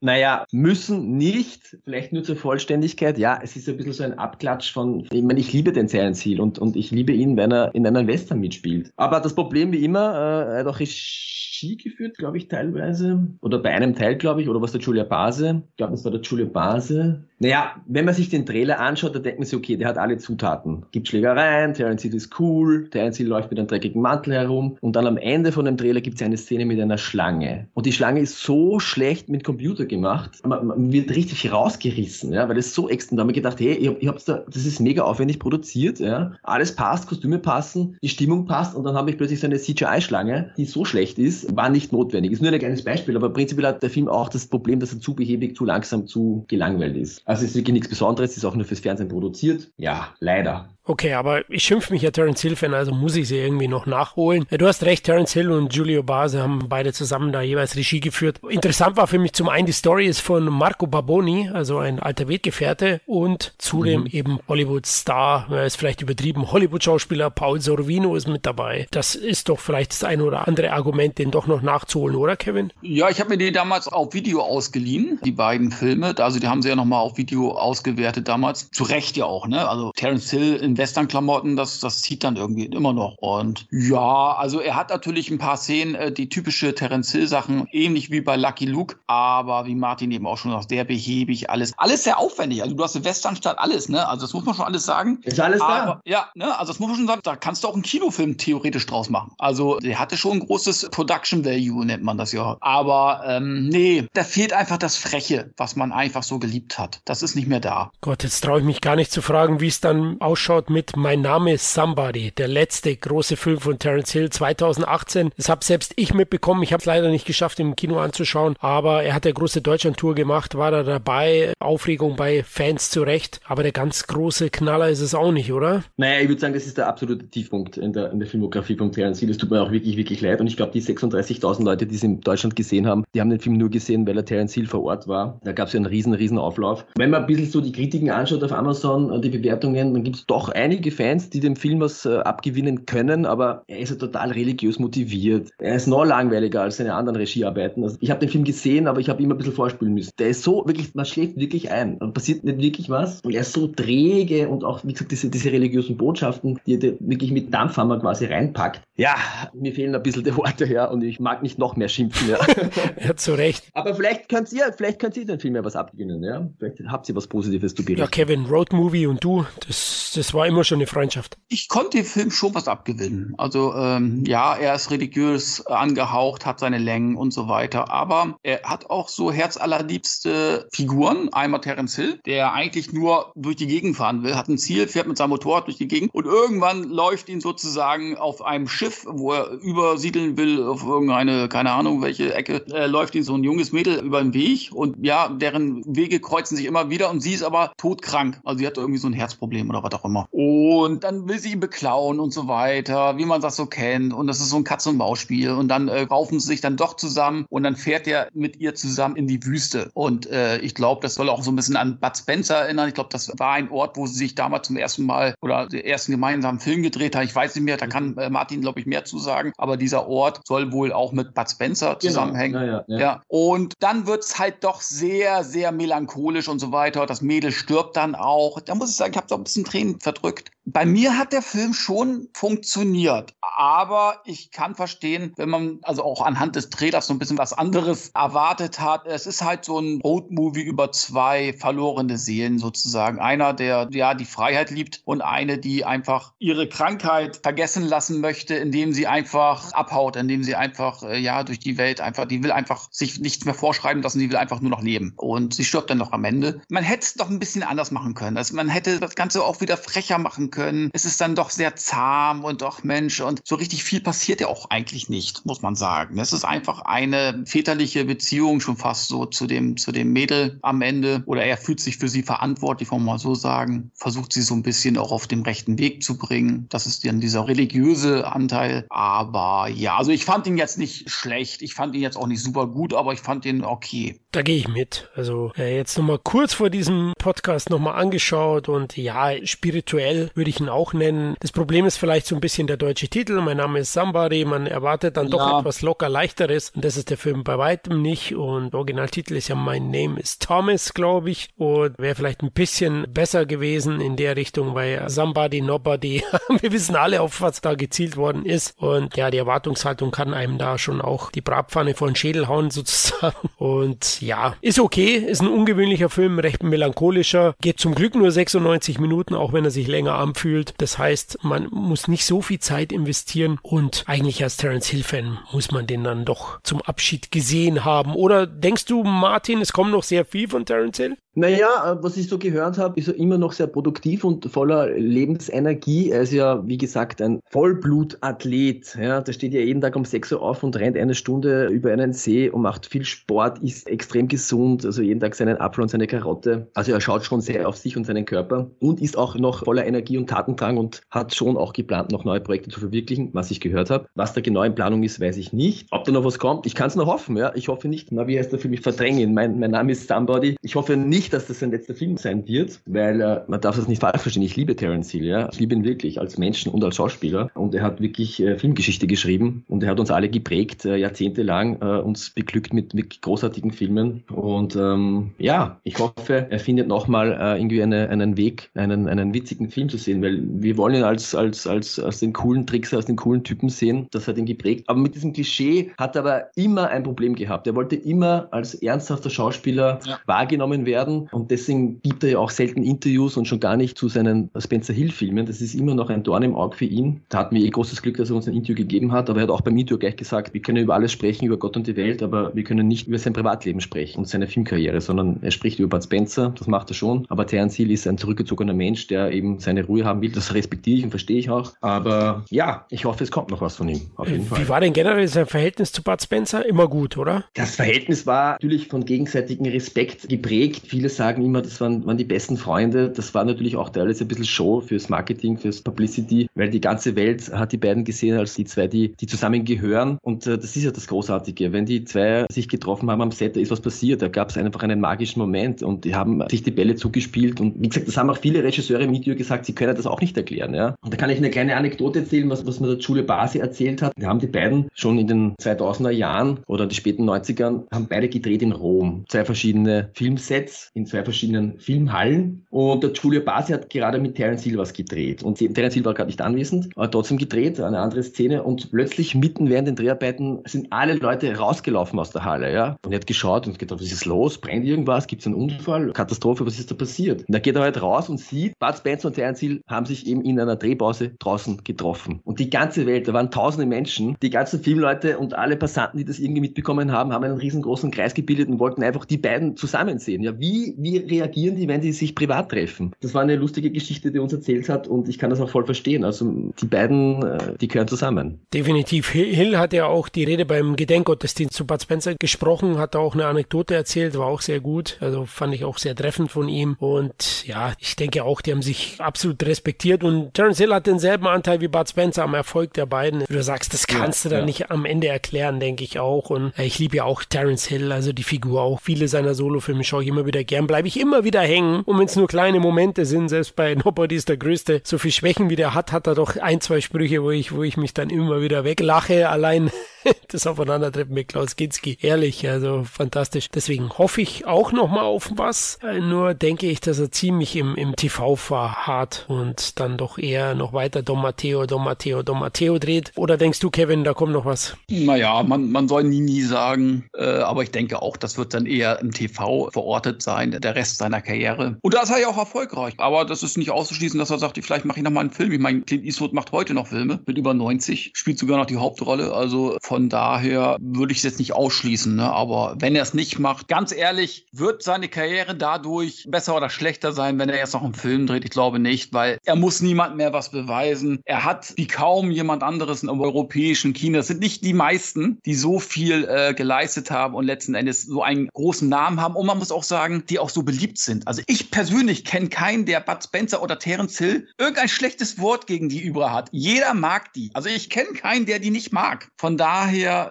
Naja, müssen nicht, vielleicht nur zur Vollständigkeit. Ja, es ist ein bisschen so ein Abklatsch von, ich meine, ich liebe den Terence Hill und, und ich liebe ihn, wenn er in einem Western mitspielt. Aber das Problem wie immer, äh, er hat auch Regie geführt, glaube ich, teilweise. Oder bei einem Teil, glaube ich, oder was der Julia Base. Ich glaube, das war der Julia Base. Naja, wenn man sich den Trailer anschaut, da denkt man sich, okay, der hat alle Zutaten. Gibt Schlägereien, Terence Hill ist cool, Terence Hill läuft mit einem dreckigen Mantel herum und dann am Ende von dem Trailer gibt es eine Szene mit einer Schlange. Und die Schlange ist so schlecht mit Computer gemacht, man, man wird richtig rausgerissen, ja, weil es so extrem, da haben wir gedacht, hey, ich, ich hab's da, das ist mega aufwendig produziert, ja, alles passt, Kostüme passen, die Stimmung passt und dann habe ich plötzlich so eine CGI-Schlange, die so schlecht ist, war nicht notwendig. Ist nur ein kleines Beispiel, aber prinzipiell hat der Film auch das Problem, dass er zu behäbig, zu langsam, zu gelangweilt ist. Also es ist wirklich nichts Besonderes, ist auch nur fürs Fernsehen produziert. Ja, leider. Okay, aber ich schimpfe mich ja Terence Hill-Fan, also muss ich sie irgendwie noch nachholen. Du hast recht, Terence Hill und Giulio Base haben beide zusammen da jeweils Regie geführt. Interessant war für mich zum einen, die Story ist von Marco Barboni, also ein alter Weggefährte und zudem mhm. eben Hollywood-Star, ist vielleicht übertrieben, Hollywood-Schauspieler Paul Sorvino ist mit dabei. Das ist doch vielleicht das eine oder andere Argument, den doch noch nachzuholen, oder Kevin? Ja, ich habe mir die damals auf Video ausgeliehen, die beiden Filme. Also die haben sie ja nochmal auf Video ausgewertet damals. Zu Recht ja auch, ne? Also Terence Hill in Western-Klamotten, das, das zieht dann irgendwie immer noch. Und ja, also er hat natürlich ein paar Szenen, äh, die typische Terence Hill-Sachen, ähnlich wie bei Lucky Luke, aber wie Martin eben auch schon sagt, sehr behäbig, alles. Alles sehr aufwendig. Also du hast eine Westernstadt, alles, ne? Also das muss man schon alles sagen. Ist alles aber, da? Ja, ne? Also das muss man schon sagen, da kannst du auch einen Kinofilm theoretisch draus machen. Also der hatte schon ein großes Production Value, nennt man das ja. Aber ähm, nee, da fehlt einfach das Freche, was man einfach so geliebt hat. Das ist nicht mehr da. Gott, jetzt traue ich mich gar nicht zu fragen, wie es dann ausschaut mit Mein Name ist Somebody, der letzte große Film von Terence Hill 2018. Das habe selbst ich mitbekommen. Ich habe es leider nicht geschafft, im Kino anzuschauen, aber er hat eine große Deutschland-Tour gemacht, war da dabei. Aufregung bei Fans zurecht, aber der ganz große Knaller ist es auch nicht, oder? Naja, ich würde sagen, das ist der absolute Tiefpunkt in der, in der Filmografie von Terence Hill. Es tut mir auch wirklich, wirklich leid und ich glaube, die 36.000 Leute, die es in Deutschland gesehen haben, die haben den Film nur gesehen, weil er Terence Hill vor Ort war. Da gab es ja einen riesen, riesen Auflauf. Wenn man ein bisschen so die Kritiken anschaut auf Amazon, die Bewertungen, dann gibt es doch einige Fans, die dem Film was äh, abgewinnen können, aber er ist ja total religiös motiviert. Er ist noch langweiliger als seine anderen Regiearbeiten. Also ich habe den Film gesehen, aber ich habe immer ein bisschen vorspielen müssen. Der ist so wirklich, man schläft wirklich ein. Und passiert nicht wirklich was. Und er ist so träge und auch, wie gesagt, diese, diese religiösen Botschaften, die er wirklich mit Dampfhammer quasi reinpackt. Ja, mir fehlen ein bisschen die Worte her ja, und ich mag nicht noch mehr schimpfen. Ja, (laughs) ja zu Recht. Aber vielleicht könnt ihr, vielleicht könnt ihr den Film ja was abgewinnen. Ja? Vielleicht habt ihr was Positives zu berichten. Ja, Kevin, Road Movie und du, das, das war immer schon eine Freundschaft. Ich konnte dem Film schon was abgewinnen. Also ähm, ja, er ist religiös angehaucht, hat seine Längen und so weiter. Aber er hat auch so herzallerliebste Figuren. Einmal Terence Hill, der eigentlich nur durch die Gegend fahren will, hat ein Ziel, fährt mit seinem Motorrad durch die Gegend und irgendwann läuft ihn sozusagen auf einem Schiff, wo er übersiedeln will, auf irgendeine, keine Ahnung, welche Ecke, äh, läuft ihn so ein junges Mädel über den Weg und ja, deren Wege kreuzen sich immer wieder und sie ist aber todkrank. Also sie hat irgendwie so ein Herzproblem oder was auch immer. Und dann will sie ihn beklauen und so weiter, wie man das so kennt. Und das ist so ein Katz- und Maus-Spiel. Und dann äh, raufen sie sich dann doch zusammen und dann fährt er mit ihr zusammen in die Wüste. Und äh, ich glaube, das soll auch so ein bisschen an Bud Spencer erinnern. Ich glaube, das war ein Ort, wo sie sich damals zum ersten Mal oder den ersten gemeinsamen Film gedreht haben. Ich weiß nicht mehr, da kann äh, Martin, glaube ich, mehr zu sagen. Aber dieser Ort soll wohl auch mit Bud Spencer genau. zusammenhängen. Genau. Ja, ja, ja. ja, Und dann wird es halt doch sehr, sehr melancholisch und so weiter. Das Mädel stirbt dann auch. Da muss ich sagen, ich habe da ein bisschen Tränen verdrückt unterdrückt. Bei mir hat der Film schon funktioniert, aber ich kann verstehen, wenn man also auch anhand des Trailers so ein bisschen was anderes erwartet hat. Es ist halt so ein Roadmovie über zwei verlorene Seelen sozusagen. Einer, der ja die Freiheit liebt und eine, die einfach ihre Krankheit vergessen lassen möchte, indem sie einfach abhaut, indem sie einfach äh, ja durch die Welt einfach, die will einfach sich nichts mehr vorschreiben lassen, die will einfach nur noch leben und sie stirbt dann noch am Ende. Man hätte es doch ein bisschen anders machen können. Also man hätte das Ganze auch wieder frecher machen können können. Es ist dann doch sehr zahm und doch Mensch und so richtig viel passiert ja auch eigentlich nicht, muss man sagen. Es ist einfach eine väterliche Beziehung schon fast so zu dem, zu dem Mädel am Ende oder er fühlt sich für sie verantwortlich, wollen wir mal so sagen, versucht sie so ein bisschen auch auf dem rechten Weg zu bringen. Das ist dann dieser religiöse Anteil. Aber ja, also ich fand ihn jetzt nicht schlecht. Ich fand ihn jetzt auch nicht super gut, aber ich fand ihn okay. Da gehe ich mit. Also äh, jetzt nochmal kurz vor diesem Podcast nochmal angeschaut und ja, spirituell würde würde ich ihn auch nennen. Das Problem ist vielleicht so ein bisschen der deutsche Titel. Mein Name ist Somebody. Man erwartet dann doch ja. etwas locker leichteres. Und das ist der Film bei weitem nicht. Und Originaltitel ist ja My Name is Thomas, glaube ich. Und wäre vielleicht ein bisschen besser gewesen in der Richtung, weil Somebody, Nobody. (laughs) Wir wissen alle, auf was da gezielt worden ist. Und ja, die Erwartungshaltung kann einem da schon auch die Bratpfanne vor den Schädel hauen (laughs) sozusagen. Und ja, ist okay. Ist ein ungewöhnlicher Film, recht melancholischer. Geht zum Glück nur 96 Minuten, auch wenn er sich länger anfühlt anfühlt. Das heißt, man muss nicht so viel Zeit investieren und eigentlich als Terence Hill-Fan muss man den dann doch zum Abschied gesehen haben. Oder denkst du, Martin, es kommt noch sehr viel von Terence Hill? Naja, äh, was ich so gehört habe, ist er immer noch sehr produktiv und voller Lebensenergie. Er ist ja, wie gesagt, ein Vollblutathlet. Ja, der steht ja jeden Tag um 6 Uhr auf und rennt eine Stunde über einen See und macht viel Sport, ist extrem gesund, also jeden Tag seinen Apfel und seine Karotte. Also er schaut schon sehr auf sich und seinen Körper und ist auch noch voller Energie und Tatendrang und hat schon auch geplant, noch neue Projekte zu verwirklichen, was ich gehört habe. Was da genau in Planung ist, weiß ich nicht. Ob da noch was kommt, ich kann es nur hoffen. Ja, ich hoffe nicht. Na, wie heißt der Film? Ich verdränge Mein, mein Name ist Somebody. Ich hoffe nicht, nicht, dass das sein letzter Film sein wird, weil äh, man darf das nicht falsch verstehen. Ich liebe Terence Hill, ja. Ich liebe ihn wirklich als Menschen und als Schauspieler. Und er hat wirklich äh, Filmgeschichte geschrieben und er hat uns alle geprägt, äh, jahrzehntelang, äh, uns beglückt mit, mit großartigen Filmen. Und ähm, ja, ich hoffe, er findet nochmal äh, irgendwie eine, einen Weg, einen, einen witzigen Film zu sehen, weil wir wollen ihn als, als, als, als den coolen Trickser, als den coolen Typen sehen. Das hat ihn geprägt. Aber mit diesem Klischee hat er aber immer ein Problem gehabt. Er wollte immer als ernsthafter Schauspieler ja. wahrgenommen werden und deswegen gibt er ja auch selten Interviews und schon gar nicht zu seinen Spencer Hill Filmen. Das ist immer noch ein Dorn im Auge für ihn. Da hatten wir eh großes Glück, dass er uns ein Interview gegeben hat, aber er hat auch beim Interview gleich gesagt, wir können über alles sprechen, über Gott und die Welt, aber wir können nicht über sein Privatleben sprechen und seine Filmkarriere, sondern er spricht über Bud Spencer, das macht er schon, aber Terence Hill ist ein zurückgezogener Mensch, der eben seine Ruhe haben will. Das respektiere ich und verstehe ich auch. Aber ja, ich hoffe, es kommt noch was von ihm. Auf jeden Wie Fall. war denn generell sein Verhältnis zu Bud Spencer? Immer gut, oder? Das Verhältnis war natürlich von gegenseitigem Respekt geprägt. Viele sagen immer, das waren, waren die besten Freunde. Das war natürlich auch teilweise ein bisschen Show fürs Marketing, fürs Publicity, weil die ganze Welt hat die beiden gesehen als die zwei, die, die zusammengehören. Und äh, das ist ja das Großartige. Wenn die zwei sich getroffen haben am Set, da ist was passiert. Da gab es einfach einen magischen Moment und die haben sich die Bälle zugespielt. Und wie gesagt, das haben auch viele Regisseure im Video gesagt, sie können das auch nicht erklären. Ja? Und da kann ich eine kleine Anekdote erzählen, was, was mir der Julie Basi erzählt hat. Wir haben die beiden schon in den 2000er Jahren oder die späten 90ern, haben beide gedreht in Rom. Zwei verschiedene Filmsets in zwei verschiedenen Filmhallen. Und der Julia Basi hat gerade mit Terence Hill was gedreht. Und Terence Hill war gerade nicht anwesend, aber trotzdem gedreht, eine andere Szene. Und plötzlich mitten während den Dreharbeiten sind alle Leute rausgelaufen aus der Halle. Ja? Und er hat geschaut und gedacht, was ist los? Brennt irgendwas? Gibt es einen Unfall? Katastrophe? Was ist da passiert? Und da geht er halt raus und sieht, Bud Spencer und Terence Hill haben sich eben in einer Drehpause draußen getroffen. Und die ganze Welt, da waren tausende Menschen, die ganzen Filmleute und alle Passanten, die das irgendwie mitbekommen haben, haben einen riesengroßen Kreis gebildet und wollten einfach die beiden zusammen sehen. Ja, wie, wie reagieren die, wenn sie sich privat treffen? Das war eine lustige Geschichte, die uns erzählt hat und ich kann das auch voll verstehen. Also die beiden, äh, die gehören zusammen. Definitiv. Hill hat ja auch die Rede beim Gedenkgottesdienst zu Bud Spencer gesprochen, hat auch eine Anekdote erzählt, war auch sehr gut. Also fand ich auch sehr treffend von ihm. Und ja, ich denke auch, die haben sich absolut respektiert und Terence Hill hat denselben Anteil wie Bud Spencer am Erfolg der beiden. Wie du sagst, das kannst ja, du dann ja. nicht am Ende erklären, denke ich auch. Und äh, ich liebe ja auch Terence Hill, also die Figur auch. Viele seiner Solofilme schaue ich immer wieder gern, bleibe ich immer wieder hängen. Und wenn es nur kleine Momente sind, selbst bei Nobody ist der Größte, so viel Schwächen wie der hat, hat er doch ein, zwei Sprüche, wo ich, wo ich mich dann immer wieder weglache. Allein (laughs) das Aufeinandertreffen mit Klaus Kinski. Ehrlich, also fantastisch. Deswegen hoffe ich auch nochmal auf was. Äh, nur denke ich, dass er ziemlich im, im TV verharrt und dann doch eher noch weiter Don Matteo, Don Matteo, Don Matteo dreht. Oder denkst du, Kevin, da kommt noch was? Naja, man, man soll nie, nie sagen. Äh, aber ich denke auch, das wird dann eher im TV verortet sein, der Rest seiner Karriere. Und da ist er ja auch erfolgreich. Aber das ist nicht auszuschließen, dass er sagt, vielleicht mache ich nochmal einen Film. Ich meine, Clint Eastwood macht heute noch Filme mit über 90, spielt sogar noch die Hauptrolle. Also von daher würde ich es jetzt nicht ausschließen. Ne? Aber wenn er es nicht macht, ganz ehrlich, wird seine Karriere dadurch besser oder schlechter sein, wenn er jetzt noch einen Film dreht? Ich glaube nicht, weil er muss niemand mehr was beweisen. Er hat wie kaum jemand anderes im europäischen Kino. Es sind nicht die meisten, die so viel äh, geleistet haben und letzten Endes so einen großen Namen haben. Und man muss auch sagen, die auch so beliebt sind. Also ich persönlich kenne keinen, der Bud Spencer oder Terence Hill irgendein schlechtes Wort gegen die über hat. Jeder mag die. Also ich kenne keinen, der die nicht mag. Von daher,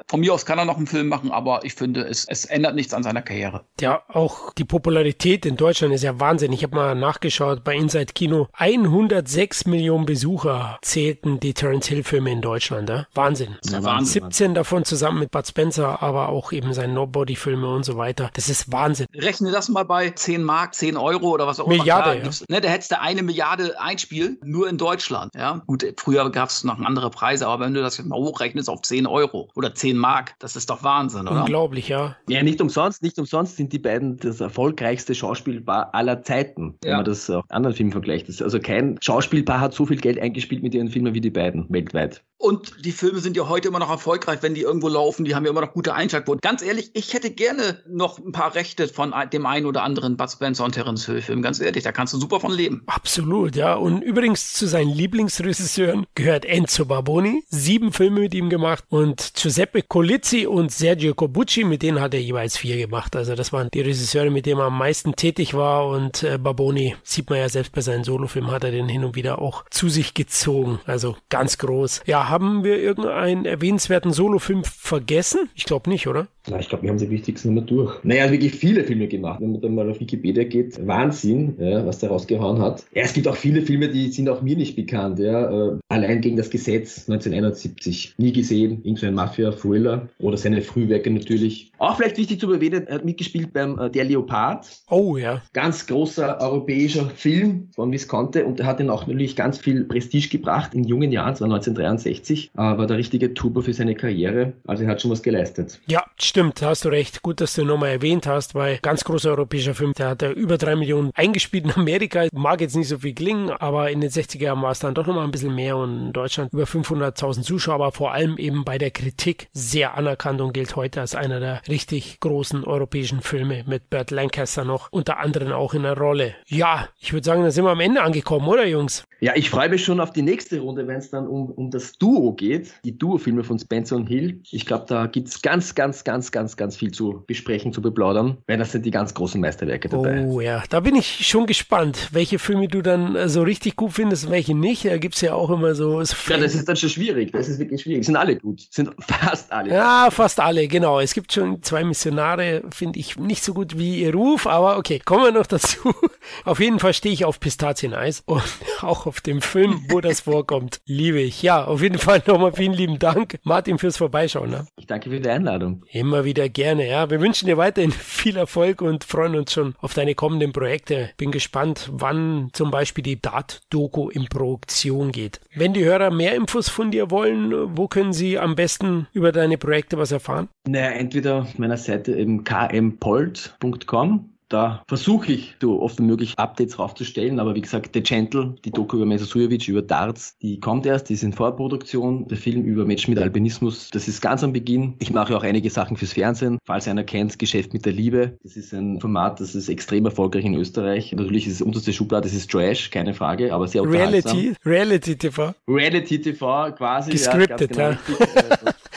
von mir aus kann er noch einen Film machen, aber ich finde, es, es ändert nichts an seiner Karriere. Ja, auch die Popularität in Deutschland ist ja Wahnsinn. Ich habe mal nachgeschaut bei Inside Kino. 106 Millionen Besucher zählten die Terence Hill Filme in Deutschland. Ja? Wahnsinn. Ja, Wahnsinn. 17 davon zusammen mit Bud Spencer, aber auch eben seine Nobody Filme und so weiter. Das ist Wahnsinn. Rechne das mal bei 10 Mark, 10 Euro oder was auch immer. Milliarde, ja. ne, da hättest du eine Milliarde einspielen, nur in Deutschland. Ja, gut, früher gab es noch andere Preise, aber wenn du das jetzt mal hochrechnest auf 10 Euro oder 10 Mark, das ist doch Wahnsinn, oder? Unglaublich, ja. Ja, nicht umsonst, nicht umsonst sind die beiden das erfolgreichste Schauspielpaar aller Zeiten, wenn ja. man das auch anderen Filmen vergleicht. Also kein Schauspielpaar hat so viel Geld eingespielt mit ihren Filmen wie die beiden weltweit. Und die Filme sind ja heute immer noch erfolgreich, wenn die irgendwo laufen. Die haben ja immer noch gute Einschaltquoten. Ganz ehrlich, ich hätte gerne noch ein paar Rechte von dem einen oder anderen Bud Spencer und Terence Hill Film. Ganz ehrlich, da kannst du super von leben. Absolut, ja. Und übrigens zu seinen Lieblingsregisseuren gehört Enzo Barboni. Sieben Filme mit ihm gemacht. Und Giuseppe Colizzi und Sergio Cobucci, mit denen hat er jeweils vier gemacht. Also das waren die Regisseure, mit denen er am meisten tätig war. Und äh, Barboni, sieht man ja selbst bei seinen Solofilmen, hat er den hin und wieder auch zu sich gezogen. Also ganz groß. Ja, haben wir irgendeinen erwähnenswerten Solofilm vergessen? Ich glaube nicht, oder? Ja, ich glaube, wir haben die wichtigsten immer durch. Naja, wirklich viele Filme gemacht. Wenn man dann mal auf Wikipedia geht, Wahnsinn, ja, was der rausgehauen hat. Ja, es gibt auch viele Filme, die sind auch mir nicht bekannt. Ja. Äh, Allein gegen das Gesetz 1971. Nie gesehen. Irgendein Mafia-Thriller. Oder seine Frühwerke natürlich. Auch vielleicht wichtig zu erwähnen, er hat mitgespielt beim äh, Der Leopard. Oh ja. Ganz großer europäischer Film von Visconti und er hat ihn auch natürlich ganz viel Prestige gebracht in jungen Jahren, es war 1963, äh, war der richtige Turbo für seine Karriere. Also er hat schon was geleistet. Ja, stimmt, hast du recht. Gut, dass du ihn nochmal erwähnt hast, weil ganz großer europäischer Film, der hat ja über drei Millionen eingespielt in Amerika. Mag jetzt nicht so viel klingen, aber in den 60er Jahren war es dann doch nochmal ein bisschen mehr und in Deutschland über 500.000 Zuschauer, aber vor allem eben bei der Kritik sehr anerkannt und gilt heute als einer der richtig großen europäischen Filme mit Burt Lancaster noch unter anderem auch in der Rolle. Ja, ich würde sagen, da sind wir am Ende angekommen, oder Jungs? Ja, ich freue mich schon auf die nächste Runde, wenn es dann um, um das Duo geht, die Duo-Filme von Spencer und Hill. Ich glaube, da gibt es ganz, ganz, ganz, ganz, ganz viel zu besprechen, zu beplaudern, weil das sind die ganz großen Meisterwerke dabei. Oh ja, da bin ich schon gespannt, welche Filme du dann äh, so richtig gut findest und welche nicht. Da gibt es ja auch immer so. so ja, das ist dann schon schwierig. Das ist wirklich schwierig. Sind alle gut. Sind (laughs) fast alle. Ja, fast alle, genau. Es gibt schon zwei Missionare, finde ich nicht so gut wie ihr Ruf, aber okay, kommen wir noch dazu. (laughs) Auf jeden Fall stehe ich auf Pistazieneis und (laughs) auch auf dem Film, wo das vorkommt. (laughs) Liebe ich. Ja, auf jeden Fall nochmal vielen lieben Dank, Martin, fürs Vorbeischauen. Ne? Ich danke für die Einladung. Immer wieder gerne, ja. Wir wünschen dir weiterhin (laughs) viel Erfolg und freuen uns schon auf deine kommenden Projekte. Bin gespannt, wann zum Beispiel die Dart-Doku in Produktion geht. Wenn die Hörer mehr Infos von dir wollen, wo können sie am besten über deine Projekte was erfahren? Naja, entweder auf meiner Seite im kmpolt.com da versuche ich, so oft wie möglich Updates raufzustellen, aber wie gesagt, The Gentle, die Doku über Mesa Sujovic, über Darts, die kommt erst, die ist in Vorproduktion. Der Film über Menschen mit Albinismus, das ist ganz am Beginn. Ich mache auch einige Sachen fürs Fernsehen. Falls einer kennt, Geschäft mit der Liebe, das ist ein Format, das ist extrem erfolgreich in Österreich. Natürlich ist es unterste Schublade, das ist Trash, keine Frage, aber sehr unterhaltsam. Reality, Reality TV. Reality TV quasi. Gescriptet, ja.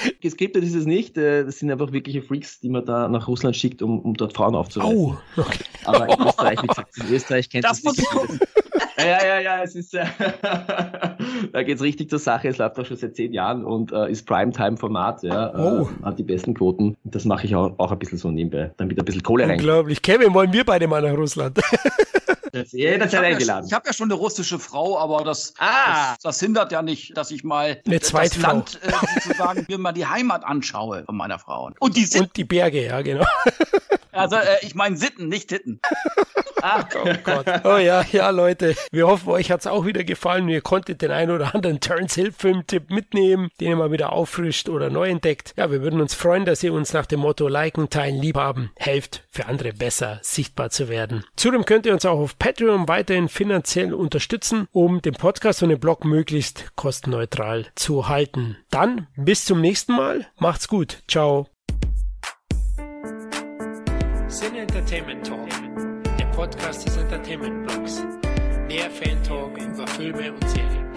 (laughs) Ja. Geskriptet ist es nicht. Äh, das sind einfach wirkliche Freaks, die man da nach Russland schickt, um, um dort Frauen aufzureißen. Oh, okay. Aber in Österreich, wie gesagt, in Österreich kennt das, das nicht. Ja, ja, ja, ja, es ist, äh, (laughs) da geht's richtig zur Sache. Es läuft auch schon seit zehn Jahren und äh, ist Primetime-Format, ja, äh, oh. äh, hat die besten Quoten. Das mache ich auch, auch ein bisschen so nebenbei, damit ein bisschen Kohle rein. Unglaublich. Kevin, wollen wir beide mal nach Russland? (laughs) Jederzeit eingeladen. Ja, ich habe ja schon eine russische Frau, aber das, ah. das, das, hindert ja nicht, dass ich mal eine das Land äh, sozusagen mir mal die Heimat anschaue von meiner Frau. Und die, Und die Berge, ja, genau. (laughs) Also äh, ich meine Sitten, nicht Titten. (laughs) Ah. Oh Gott. Oh ja, ja, Leute. Wir hoffen, euch hat's auch wieder gefallen. Ihr konntet den einen oder anderen Terence Hill Filmtipp mitnehmen, den ihr mal wieder auffrischt oder neu entdeckt. Ja, wir würden uns freuen, dass ihr uns nach dem Motto liken, teilen, liebhaben, helft, für andere besser sichtbar zu werden. Zudem könnt ihr uns auch auf Patreon weiterhin finanziell unterstützen, um den Podcast und den Blog möglichst kostenneutral zu halten. Dann bis zum nächsten Mal. Macht's gut. Ciao. Sin Entertainment Talk, der Podcast des Entertainment Blogs. Mehr Fan Talk über Filme und Serien.